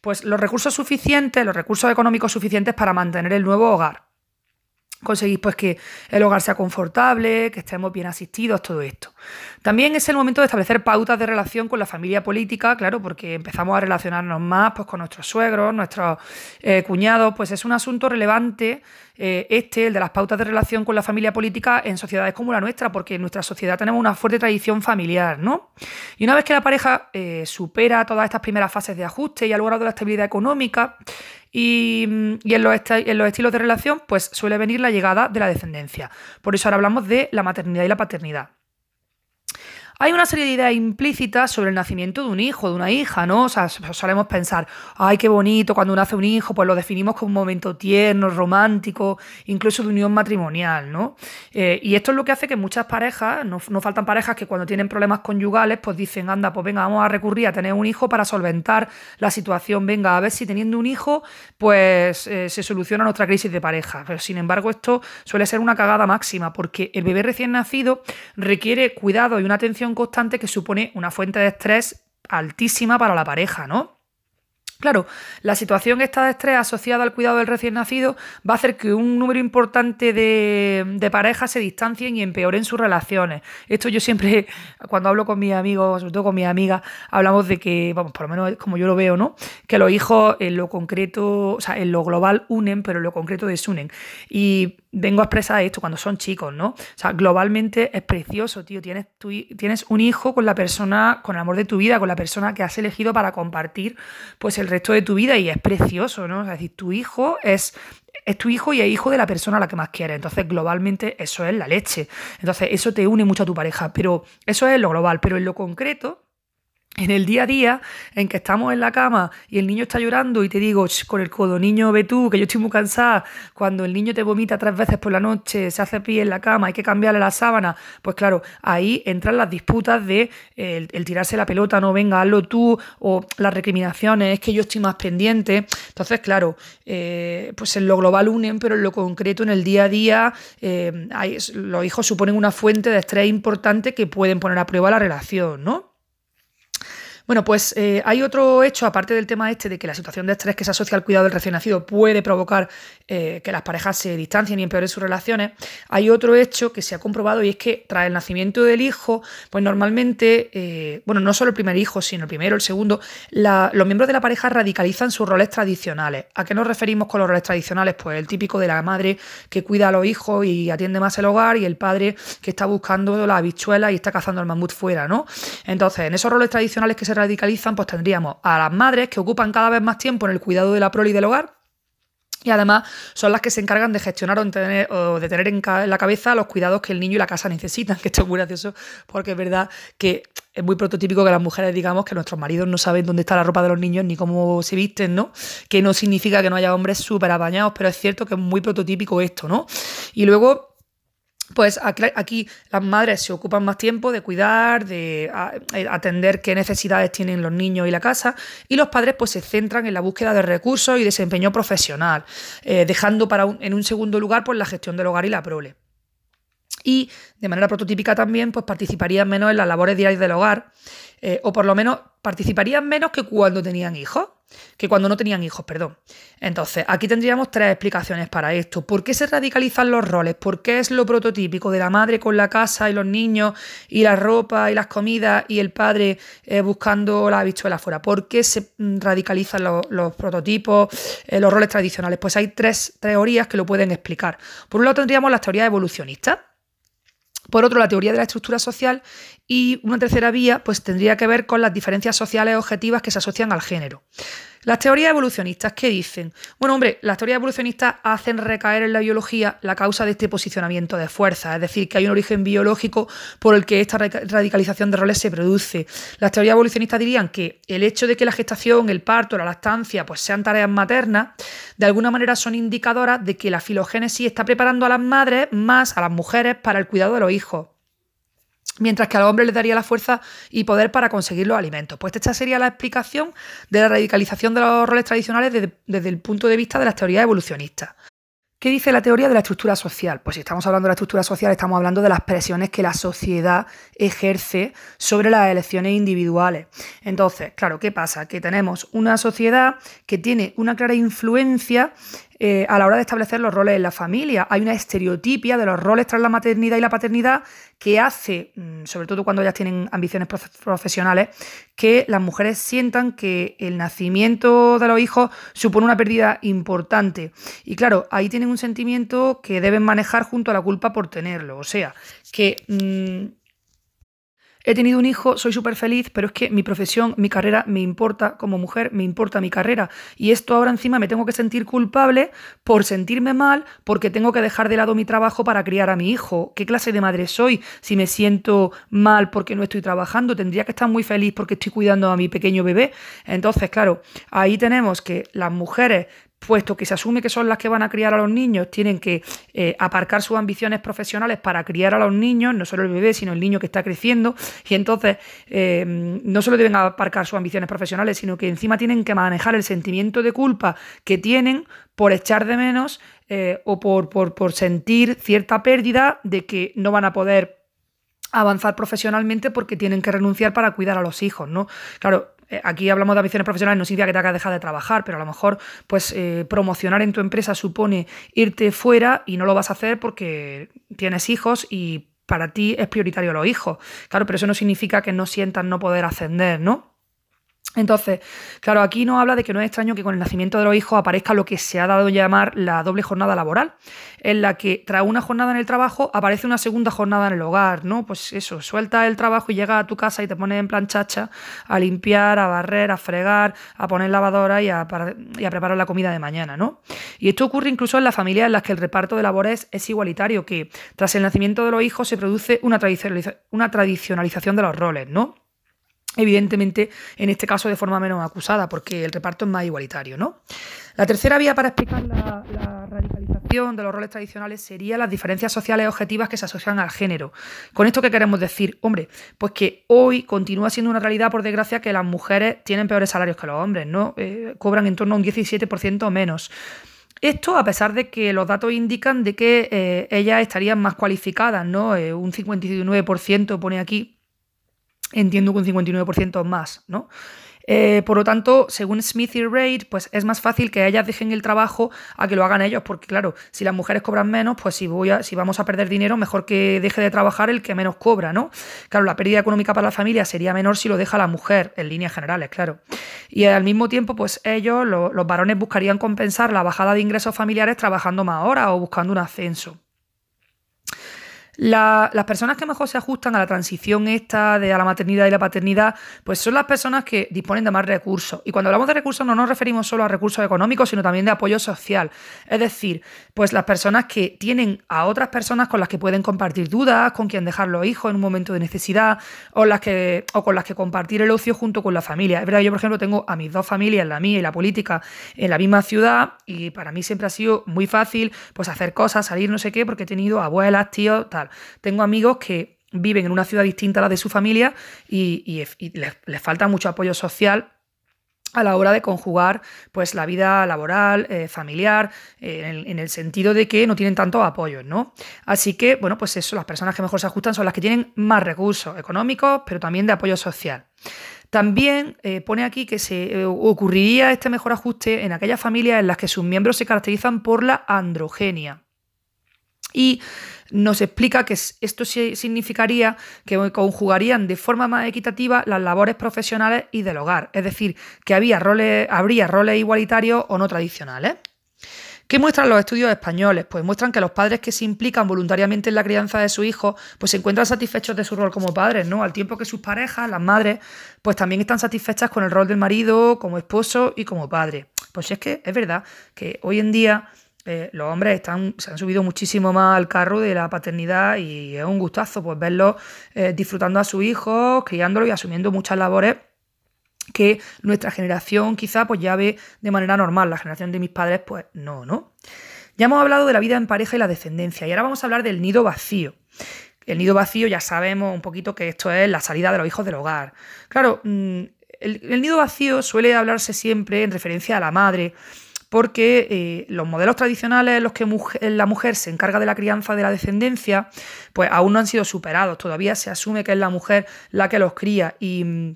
pues los recursos suficientes, los recursos económicos suficientes para mantener el nuevo hogar conseguís pues que el hogar sea confortable, que estemos bien asistidos, todo esto. También es el momento de establecer pautas de relación con la familia política, claro, porque empezamos a relacionarnos más pues, con nuestros suegros, nuestros eh, cuñados, pues es un asunto relevante eh, este, el de las pautas de relación con la familia política en sociedades como la nuestra, porque en nuestra sociedad tenemos una fuerte tradición familiar, ¿no? Y una vez que la pareja eh, supera todas estas primeras fases de ajuste y ha logrado la estabilidad económica, y, en, los en, los estilos de relación, pues suele venir la llegada de la descendencia. Por eso ahora hablamos de la maternidad y la paternidad. Hay una serie de ideas implícitas sobre el nacimiento de un hijo, de una hija, ¿no? O sea, solemos pensar, ay, qué bonito, cuando nace un hijo, pues lo definimos como un momento tierno, romántico, incluso de unión matrimonial, ¿no? Eh, y esto es lo que hace que muchas parejas, no, faltan parejas que cuando tienen problemas conyugales, pues dicen, anda, pues venga, vamos a recurrir a tener un hijo para solventar la situación, venga, a ver si teniendo un hijo, pues eh, se soluciona nuestra crisis de pareja. Pero sin embargo, esto suele ser una cagada máxima, porque el bebé recién nacido requiere cuidado y una atención constante que supone una fuente de estrés altísima para la pareja, ¿no? Claro, la situación esta de estrés asociada al cuidado del recién nacido va a hacer que un número importante de, parejas se distancien y empeoren sus relaciones. Esto yo siempre, cuando hablo con mis amigos, sobre todo con mis amigas, hablamos de que, vamos, por lo menos como yo lo veo, ¿no? Que los hijos en lo concreto, o sea, en lo global unen, pero en lo concreto desunen. Y vengo a expresar esto cuando son chicos, ¿no? O sea, globalmente es precioso, tío. Tienes, tienes un hijo con la persona, con el amor de tu vida, con la persona que has elegido para compartir, pues el resto de tu vida y es precioso, ¿no? Es decir, tu hijo es, es tu hijo y es hijo de la persona a la que más quieres. Entonces, globalmente, eso es la leche. Entonces, eso te une mucho a tu pareja. Pero eso es lo global. Pero en lo concreto, en el día a día en que estamos en la cama y el niño está llorando y te digo con el codo, niño, ve tú, que yo estoy muy cansada, cuando el niño te vomita tres veces por la noche, se hace pie en la cama, hay que cambiarle la sábana, pues claro, ahí entran las disputas de el, tirarse la pelota, no venga, hazlo tú, o las recriminaciones, es que yo estoy más pendiente. Entonces, claro, eh, pues en lo global unen, pero en lo concreto, en el día a día, eh, los hijos suponen una fuente de estrés importante que pueden poner a prueba la relación, ¿no? Bueno, pues eh, hay otro hecho, aparte del tema este de que la situación de estrés que se asocia al cuidado del recién nacido puede provocar eh, que las parejas se distancien y empeoren sus relaciones, hay otro hecho que se ha comprobado y es que tras el nacimiento del hijo, pues normalmente, eh, bueno, no solo el primer hijo, sino el primero, el segundo, los miembros de la pareja radicalizan sus roles tradicionales. ¿A qué nos referimos con los roles tradicionales? Pues el típico de la madre que cuida a los hijos y atiende más el hogar y el padre que está buscando la habichuela y está cazando el mamut fuera, ¿no? Entonces, en esos roles tradicionales que se radicalizan, pues tendríamos a las madres que ocupan cada vez más tiempo en el cuidado de la prole y del hogar, y además son las que se encargan de gestionar o, de tener en, la cabeza los cuidados que el niño y la casa necesitan, que esto es muy gracioso porque es verdad que es muy prototípico que las mujeres digamos que nuestros maridos no saben dónde está la ropa de los niños ni cómo se visten, ¿no? Que no significa que no haya hombres súper apañados, pero es cierto que es muy prototípico esto, ¿no? Y luego pues aquí las madres se ocupan más tiempo de cuidar, de eh, atender qué necesidades tienen los niños y la casa, y los padres pues se centran en la búsqueda de recursos y desempeño profesional, eh, dejando para en un segundo lugar pues la gestión del hogar y la prole. Y de manera prototípica también pues participarían menos en las labores diarias del hogar, eh, o por lo menos participarían menos que cuando tenían hijos, que cuando no tenían hijos, perdón. Entonces, aquí tendríamos tres explicaciones para esto. ¿Por qué se radicalizan los roles? ¿Por qué es lo prototípico de la madre con la casa y los niños y la ropa y las comidas y el padre eh, buscando la habichuela afuera? ¿Por qué se mm, radicalizan los, prototipos, eh, los roles tradicionales? Pues hay tres teorías que lo pueden explicar. Por un lado tendríamos las teorías evolucionistas por otro, la teoría de la estructura social y una tercera vía pues tendría que ver con las diferencias sociales objetivas que se asocian al género. Las teorías evolucionistas, ¿qué dicen? Bueno, hombre, las teorías evolucionistas hacen recaer en la biología la causa de este posicionamiento de fuerza, es decir, que hay un origen biológico por el que esta radicalización de roles se produce. Las teorías evolucionistas dirían que el hecho de que la gestación, el parto, la lactancia, pues sean tareas maternas, de alguna manera son indicadoras de que la filogénesis está preparando a las madres más a las mujeres para el cuidado de los hijos mientras que al hombre le daría la fuerza y poder para conseguir los alimentos. Pues esta sería la explicación de la radicalización de los roles tradicionales desde, desde el punto de vista de las teorías evolucionistas. ¿Qué dice la teoría de la estructura social? Pues si estamos hablando de la estructura social, estamos hablando de las presiones que la sociedad ejerce sobre las elecciones individuales. Entonces, claro, ¿qué pasa? Que tenemos una sociedad que tiene una clara influencia eh, a la hora de establecer los roles en la familia. Hay una estereotipia de los roles tras la maternidad y la paternidad que hace, mm, sobre todo cuando ellas tienen ambiciones profesionales, que las mujeres sientan que el nacimiento de los hijos supone una pérdida importante. Y claro, ahí tienen un sentimiento que deben manejar junto a la culpa por tenerlo. O sea, que... Mm, he tenido un hijo, soy súper feliz, pero es que mi profesión, mi carrera me importa como mujer, me importa mi carrera. Y esto ahora encima me tengo que sentir culpable por sentirme mal, porque tengo que dejar de lado mi trabajo para criar a mi hijo. ¿Qué clase de madre soy si me siento mal porque no estoy trabajando? Tendría que estar muy feliz porque estoy cuidando a mi pequeño bebé. Entonces, claro, ahí tenemos que las mujeres puesto que se asume que son las que van a criar a los niños, tienen que eh, aparcar sus ambiciones profesionales para criar a los niños, no solo el bebé, sino el niño que está creciendo, y entonces eh, no solo deben aparcar sus ambiciones profesionales, sino que encima tienen que manejar el sentimiento de culpa que tienen por echar de menos eh, o por, por, por sentir cierta pérdida de que no van a poder avanzar profesionalmente porque tienen que renunciar para cuidar a los hijos, ¿no? Claro, aquí hablamos de ambiciones profesionales, no significa que te hagas dejar de trabajar, pero a lo mejor pues eh, promocionar en tu empresa supone irte fuera y no lo vas a hacer porque tienes hijos y para ti es prioritario los hijos. Claro, pero eso no significa que no sientas no poder ascender, ¿no? Entonces, claro, aquí nos habla de que no es extraño que con el nacimiento de los hijos aparezca lo que se ha dado a llamar la doble jornada laboral, en la que tras una jornada en el trabajo aparece una segunda jornada en el hogar, ¿no? Pues eso, suelta el trabajo y llega a tu casa y te pones en plan chacha a limpiar, a barrer, a fregar, a poner lavadora y a, y a preparar la comida de mañana, ¿no? Y esto ocurre incluso en las familias en las que el reparto de labores es igualitario, que tras el nacimiento de los hijos se produce una, una tradicionalización de los roles, ¿no? Evidentemente, en este caso de forma menos acusada, porque el reparto es más igualitario, ¿no? La tercera vía para explicar la, radicalización de los roles tradicionales sería las diferencias sociales objetivas que se asocian al género. ¿Con esto qué queremos decir? Hombre, pues que hoy continúa siendo una realidad, por desgracia, que las mujeres tienen peores salarios que los hombres, ¿no? Eh, cobran en torno a un 17% menos. Esto a pesar de que los datos indican de que eh, ellas estarían más cualificadas, ¿no? Eh, un 59% pone aquí entiendo que un 59% más, ¿no? Eh, por lo tanto, según Smith y Reid, pues es más fácil que ellas dejen el trabajo a que lo hagan ellos, porque claro, si las mujeres cobran menos, pues si, voy si vamos a perder dinero, mejor que deje de trabajar el que menos cobra, ¿no? Claro, la pérdida económica para la familia sería menor si lo deja la mujer, en líneas generales, claro. Y al mismo tiempo, pues ellos, los varones, buscarían compensar la bajada de ingresos familiares trabajando más horas o buscando un ascenso las personas que mejor se ajustan a la transición esta de a la maternidad y la paternidad, pues son las personas que disponen de más recursos. Y cuando hablamos de recursos no nos referimos solo a recursos económicos, sino también de apoyo social. Es decir, pues las personas que tienen a otras personas con las que pueden compartir dudas, con quien dejar los hijos en un momento de necesidad, o, las que, o con las que compartir el ocio junto con la familia. Es verdad, yo por ejemplo tengo a mis dos familias, la mía y la política, en la misma ciudad, y para mí siempre ha sido muy fácil pues hacer cosas, salir no sé qué, porque he tenido abuelas, tíos, tal. Tengo amigos que viven en una ciudad distinta a la de su familia y, les, falta mucho apoyo social a la hora de conjugar pues la vida laboral, eh, familiar, eh, en, el, sentido de que no tienen tanto apoyo, ¿no? Así que, bueno, pues eso, las personas que mejor se ajustan son las que tienen más recursos económicos, pero también de apoyo social. También eh, pone aquí que se ocurriría este mejor ajuste en aquellas familias en las que sus miembros se caracterizan por la androgenia. Y nos explica que esto significaría que conjugarían de forma más equitativa las labores profesionales y del hogar, es decir, que había roles, habría roles igualitarios o no tradicionales. ¿Qué muestran los estudios españoles? Pues muestran que los padres que se implican voluntariamente en la crianza de su hijo, pues se encuentran satisfechos de su rol como padres, ¿no? Al tiempo que sus parejas, las madres, pues también están satisfechas con el rol del marido, como esposo y como padre. Pues es que es verdad que hoy en día eh, los hombres están, se han subido muchísimo más al carro de la paternidad y es un gustazo pues verlos eh, disfrutando a su hijo, criándolo y asumiendo muchas labores que nuestra generación quizá pues ya ve de manera normal, la generación de mis padres pues no, ¿no? Ya hemos hablado de la vida en pareja y la descendencia y ahora vamos a hablar del nido vacío. El nido vacío ya sabemos un poquito que esto es la salida de los hijos del hogar. Claro, mm, el nido vacío suele hablarse siempre en referencia a la madre, porque eh, los modelos tradicionales en los que la mujer se encarga de la crianza de la descendencia, pues aún no han sido superados. Todavía se asume que es la mujer la que los cría. Y,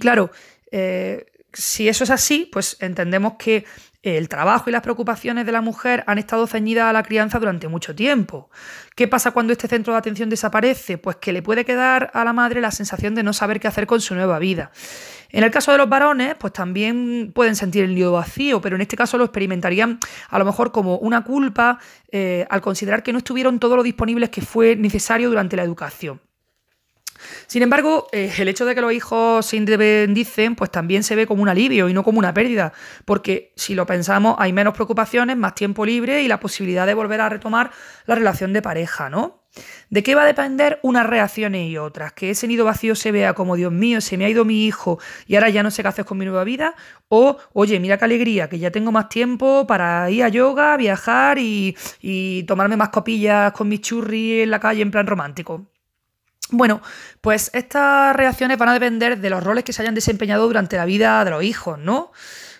claro, eh, si eso es así, pues entendemos que el trabajo y las preocupaciones de la mujer han estado ceñidas a la crianza durante mucho tiempo. ¿Qué pasa cuando este centro de atención desaparece? Pues que le puede quedar a la madre la sensación de no saber qué hacer con su nueva vida. En el caso de los varones, pues también pueden sentir el nido vacío, pero en este caso lo experimentarían a lo mejor como una culpa eh, al considerar que no estuvieron todo lo disponibles que fue necesario durante la educación. Sin embargo, eh, el hecho de que los hijos se independicen, pues también se ve como un alivio y no como una pérdida, porque si lo pensamos, hay menos preocupaciones, más tiempo libre y la posibilidad de volver a retomar la relación de pareja, ¿no? ¿De qué va a depender unas reacciones y otras? Que ese nido vacío se vea como, Dios mío, se me ha ido mi hijo y ahora ya no sé qué hacer con mi nueva vida. O, oye, mira qué alegría, que ya tengo más tiempo para ir a yoga, viajar y, y tomarme más copillas con mis churri en la calle en plan romántico. Bueno, pues estas reacciones van a depender de los roles que se hayan desempeñado durante la vida de los hijos, ¿no?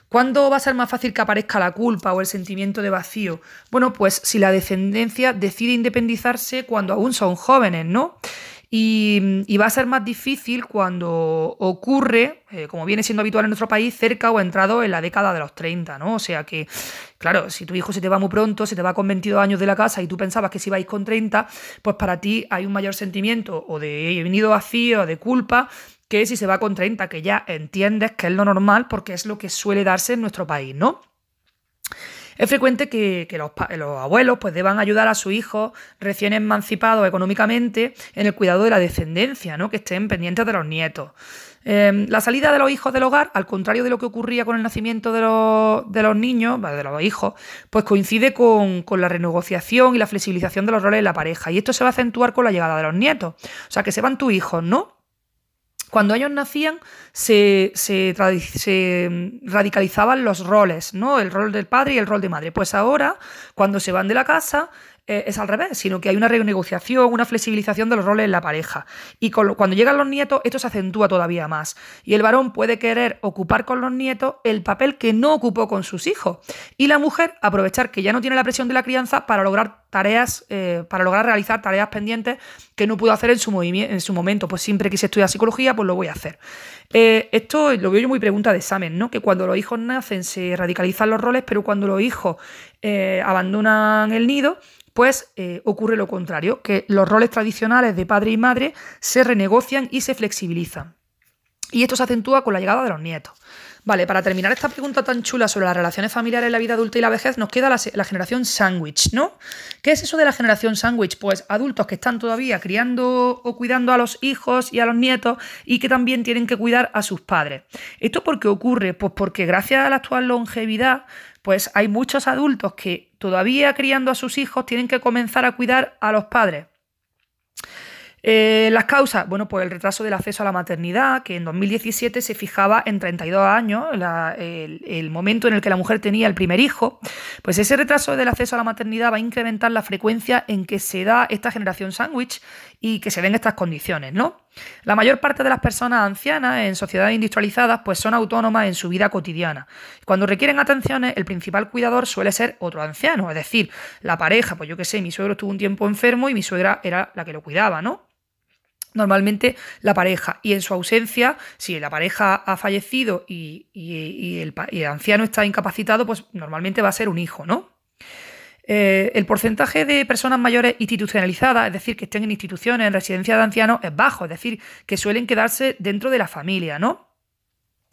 ¿Cuándo va a ser más fácil que aparezca la culpa o el sentimiento de vacío? Bueno, pues si la descendencia decide independizarse cuando aún son jóvenes, ¿no? Y, va a ser más difícil cuando ocurre, eh, como viene siendo habitual en nuestro país, cerca o entrado en la década de los 30, ¿no? O sea que, claro, si tu hijo se te va muy pronto, se te va con 22 años de la casa y tú pensabas que si vais con 30, pues para ti hay un mayor sentimiento o de venido vacío, o de culpa, que si se va con 30, que ya entiendes que es lo normal porque es lo que suele darse en nuestro país, ¿no? Es frecuente que, los, abuelos pues, deban ayudar a sus hijos recién emancipados económicamente en el cuidado de la descendencia, ¿no? que estén pendientes de los nietos. Em, la salida de los hijos del hogar, al contrario de lo que ocurría con el nacimiento de los, niños, de los hijos, pues coincide con, con, la renegociación y la flexibilización de los roles de la pareja. Y esto se va a acentuar con la llegada de los nietos. O sea, que se van tus hijos, ¿no? Cuando ellos nacían se, radicalizaban los roles, ¿no? El rol del padre y el rol de madre. Pues ahora, cuando se van de la casa, eh, es al revés, sino que hay una renegociación, una flexibilización de los roles en la pareja. Y cuando llegan los nietos, esto se acentúa todavía más. Y el varón puede querer ocupar con los nietos el papel que no ocupó con sus hijos. Y la mujer aprovechar que ya no tiene la presión de la crianza para lograr tareas, eh, para lograr realizar tareas pendientes que no pudo hacer en su, en su momento. Pues siempre quise estudiar psicología, pues lo voy a hacer. Eh, esto lo veo yo muy pregunta de examen, ¿no? Que cuando los hijos nacen se radicalizan los roles, pero cuando los hijos abandonan el nido, pues eh, ocurre lo contrario, que los roles tradicionales de padre y madre se renegocian y se flexibilizan. Y esto se acentúa con la llegada de los nietos. Vale, para terminar esta pregunta tan chula sobre las relaciones familiares la vida adulta y la vejez, nos queda la, generación sándwich, ¿no? ¿Qué es eso de la generación sándwich? Pues adultos que están todavía criando o cuidando a los hijos y a los nietos y que también tienen que cuidar a sus padres. ¿Esto por qué ocurre? Pues porque gracias a la actual longevidad, pues hay muchos adultos que todavía criando a sus hijos tienen que comenzar a cuidar a los padres. Eh, las causas, bueno, pues el retraso del acceso a la maternidad, que en 2017 se fijaba en 32 años, el, momento en el que la mujer tenía el primer hijo, pues ese retraso del acceso a la maternidad va a incrementar la frecuencia en que se da esta generación sándwich y que se den estas condiciones, ¿no? La mayor parte de las personas ancianas en sociedades industrializadas pues son autónomas en su vida cotidiana. Cuando requieren atenciones, el principal cuidador suele ser otro anciano, es decir, la pareja, pues yo qué sé, mi suegro estuvo un tiempo enfermo y mi suegra era la que lo cuidaba, ¿no? Normalmente la pareja. Y en su ausencia, si la pareja ha fallecido y, el, anciano está incapacitado, pues normalmente va a ser un hijo, ¿no? Eh, el porcentaje de personas mayores institucionalizadas, es decir, que estén en instituciones, en residencias de ancianos, es bajo, es decir, que suelen quedarse dentro de la familia, ¿no?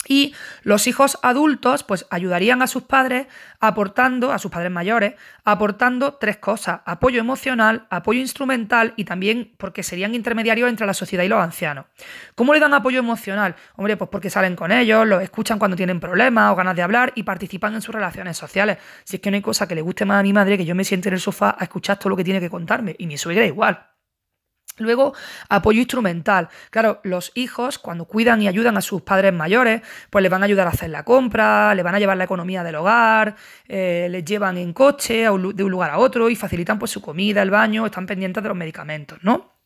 Y los hijos adultos, pues ayudarían a sus padres aportando, a sus padres mayores, aportando tres cosas: apoyo emocional, apoyo instrumental y también porque serían intermediarios entre la sociedad y los ancianos. ¿Cómo le dan apoyo emocional? Hombre, pues porque salen con ellos, los escuchan cuando tienen problemas o ganas de hablar y participan en sus relaciones sociales. Si es que no hay cosa que le guste más a mi madre que yo me siente en el sofá a escuchar todo lo que tiene que contarme, y mi suegra igual. Luego, apoyo instrumental. Claro, los hijos, cuando cuidan y ayudan a sus padres mayores, pues les van a ayudar a hacer la compra, les van a llevar la economía del hogar, eh, les llevan en coche de un lugar a otro y facilitan pues su comida, el baño, están pendientes de los medicamentos, ¿no?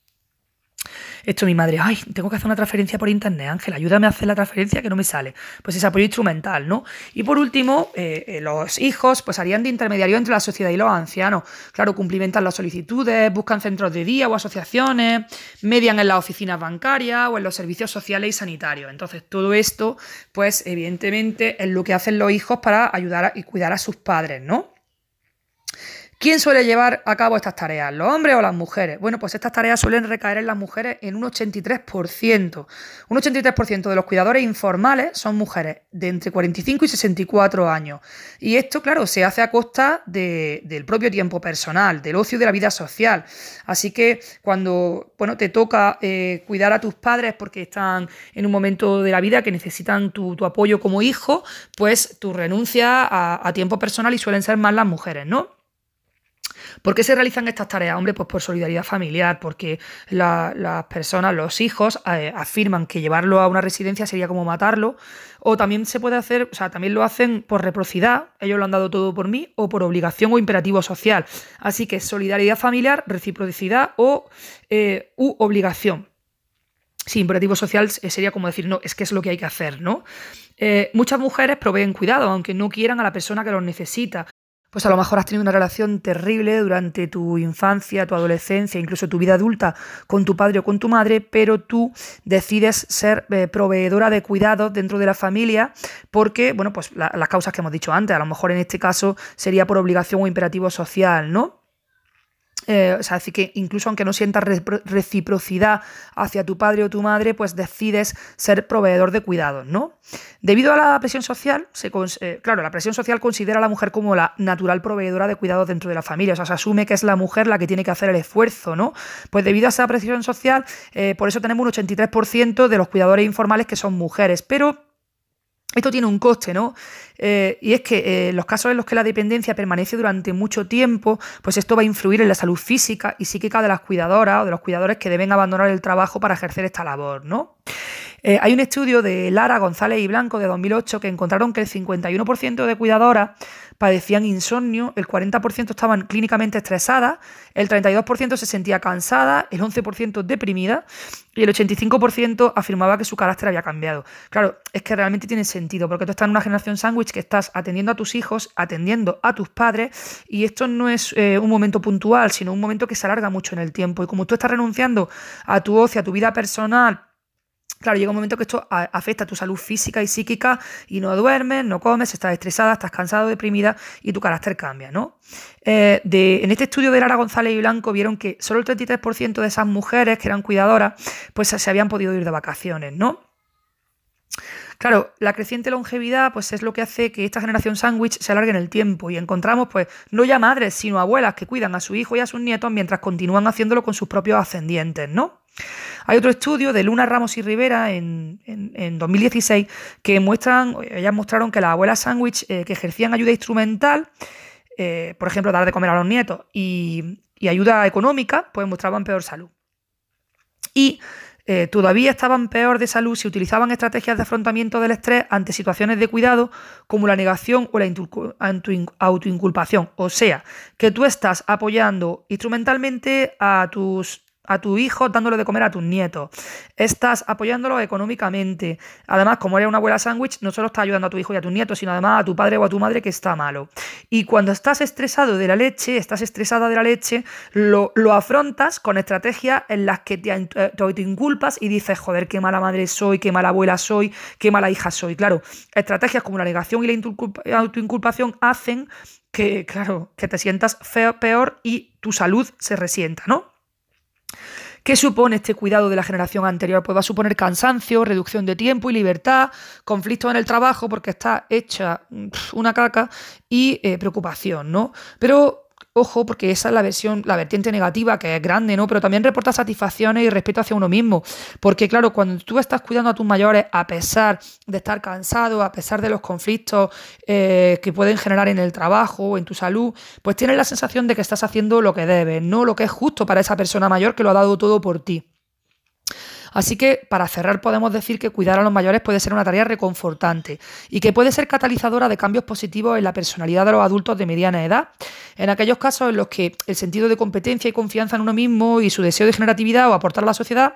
Esto mi madre, ay, tengo que hacer una transferencia por internet, Ángel, ayúdame a hacer la transferencia que no me sale. Pues es apoyo instrumental, ¿no? Y por último, eh, eh, los hijos pues harían de intermediario entre la sociedad y los ancianos. Claro, cumplimentan las solicitudes, buscan centros de día o asociaciones, median en las oficinas bancarias o en los servicios sociales y sanitarios. Entonces, todo esto, pues evidentemente es lo que hacen los hijos para ayudar y cuidar a sus padres, ¿no? ¿Quién suele llevar a cabo estas tareas? ¿Los hombres o las mujeres? Bueno, pues estas tareas suelen recaer en las mujeres en un 83%. Un 83% de los cuidadores informales son mujeres de entre 45 y 64 años. Y esto, claro, se hace a costa del propio tiempo personal, del ocio y de la vida social. Así que cuando bueno, te toca eh, cuidar a tus padres porque están en un momento de la vida que necesitan tu, apoyo como hijo, pues tú renuncias a, a tiempo personal y suelen ser más las mujeres, ¿no? ¿Por qué se realizan estas tareas? Hombre, pues por solidaridad familiar, porque las personas, los hijos, eh, afirman que llevarlo a una residencia sería como matarlo. O también se puede hacer, o sea, también lo hacen por reciprocidad, ellos lo han dado todo por mí, o por obligación o imperativo social. Así que solidaridad familiar, reciprocidad o eh, u obligación. Sí, imperativo social sería como decir, no, es que es lo que hay que hacer, ¿no? Eh, muchas mujeres proveen cuidado, aunque no quieran a la persona que los necesita pues a lo mejor has tenido una relación terrible durante tu infancia, tu adolescencia, incluso tu vida adulta con tu padre o con tu madre, pero tú decides ser eh, proveedora de cuidados dentro de la familia porque, bueno, pues las causas que hemos dicho antes, a lo mejor en este caso sería por obligación o imperativo social, ¿no? Eh, o sea, así que incluso aunque no sientas reciprocidad hacia tu padre o tu madre, pues decides ser proveedor de cuidados, ¿no? Debido a la presión social, eh, claro, la presión social considera a la mujer como la natural proveedora de cuidados dentro de la familia, o sea, se asume que es la mujer la que tiene que hacer el esfuerzo, ¿no? Pues debido a esa presión social, eh, por eso tenemos un 83% de los cuidadores informales que son mujeres, pero esto tiene un coste, ¿no? Eh, y es que eh, los casos en los que la dependencia permanece durante mucho tiempo, pues esto va a influir en la salud física y psíquica de las cuidadoras o de los cuidadores que deben abandonar el trabajo para ejercer esta labor, ¿no? Eh, hay un estudio de Lara, González y Blanco de 2008 que encontraron que el 51% de cuidadoras padecían insomnio, el 40% estaban clínicamente estresadas, el 32% se sentía cansada, el 11% deprimida y el 85% afirmaba que su carácter había cambiado. Claro, es que realmente tiene sentido, porque tú estás en una generación sándwich que estás atendiendo a tus hijos, atendiendo a tus padres, y esto no es eh, un momento puntual, sino un momento que se alarga mucho en el tiempo. Y como tú estás renunciando a tu ocio, a tu vida personal, Claro, llega un momento que esto afecta a tu salud física y psíquica y no duermes, no comes, estás estresada, estás cansado, deprimida y tu carácter cambia, ¿no? Eh, en este estudio de Lara González y Blanco vieron que solo el 33% de esas mujeres que eran cuidadoras pues se habían podido ir de vacaciones, ¿no? Claro, la creciente longevidad pues es lo que hace que esta generación sándwich se alargue en el tiempo y encontramos pues no ya madres, sino abuelas que cuidan a su hijo y a sus nietos mientras continúan haciéndolo con sus propios ascendientes, ¿no? Hay otro estudio de Luna Ramos y Rivera en, 2016 que muestran, ellas mostraron que las abuelas sándwich eh, que ejercían ayuda instrumental, eh, por ejemplo, dar de comer a los nietos y, ayuda económica, pues mostraban peor salud. Y eh, todavía estaban peor de salud si utilizaban estrategias de afrontamiento del estrés ante situaciones de cuidado como la negación o la autoinculpación. O sea, que tú estás apoyando instrumentalmente a tus a tu hijo dándole de comer a tus nietos. Estás apoyándolo económicamente. Además, como eres una abuela sándwich, no solo estás ayudando a tu hijo y a tus nietos, sino además a tu padre o a tu madre que está malo. Y cuando estás estresado de la leche, estás estresada de la leche, lo, afrontas con estrategias en las que te, te inculpas y dices, joder, qué mala madre soy, qué mala abuela soy, qué mala hija soy. Claro, estrategias como la negación y la autoinculpación hacen que, claro, que te sientas peor y tu salud se resienta, ¿no? ¿Qué supone este cuidado de la generación anterior? Pues va a suponer cansancio, reducción de tiempo y libertad, conflictos en el trabajo porque está hecha una caca y eh, preocupación, ¿no? Pero Ojo, porque esa es la versión, la vertiente negativa, que es grande, ¿no? Pero también reporta satisfacciones y respeto hacia uno mismo. Porque, claro, cuando tú estás cuidando a tus mayores, a pesar de estar cansado, a pesar de los conflictos eh, que pueden generar en el trabajo o en tu salud, pues tienes la sensación de que estás haciendo lo que debes, no lo que es justo para esa persona mayor que lo ha dado todo por ti. Así que, para cerrar, podemos decir que cuidar a los mayores puede ser una tarea reconfortante y que puede ser catalizadora de cambios positivos en la personalidad de los adultos de mediana edad, en aquellos casos en los que el sentido de competencia y confianza en uno mismo y su deseo de generatividad o aportar a la sociedad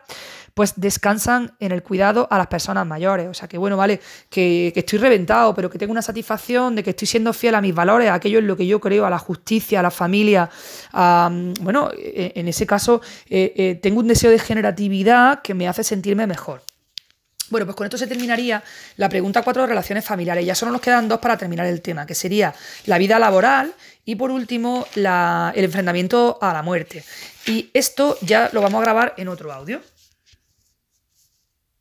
pues descansan en el cuidado a las personas mayores. O sea que bueno, vale, que, estoy reventado, pero que tengo una satisfacción de que estoy siendo fiel a mis valores, a aquello en lo que yo creo, a la justicia, a la familia. bueno, en ese caso eh, eh, tengo un deseo de generatividad que me hace sentirme mejor. Bueno, pues con esto se terminaría la pregunta 4 de relaciones familiares. Ya solo nos quedan dos para terminar el tema, que sería la vida laboral y por último el enfrentamiento a la muerte. Y esto ya lo vamos a grabar en otro audio.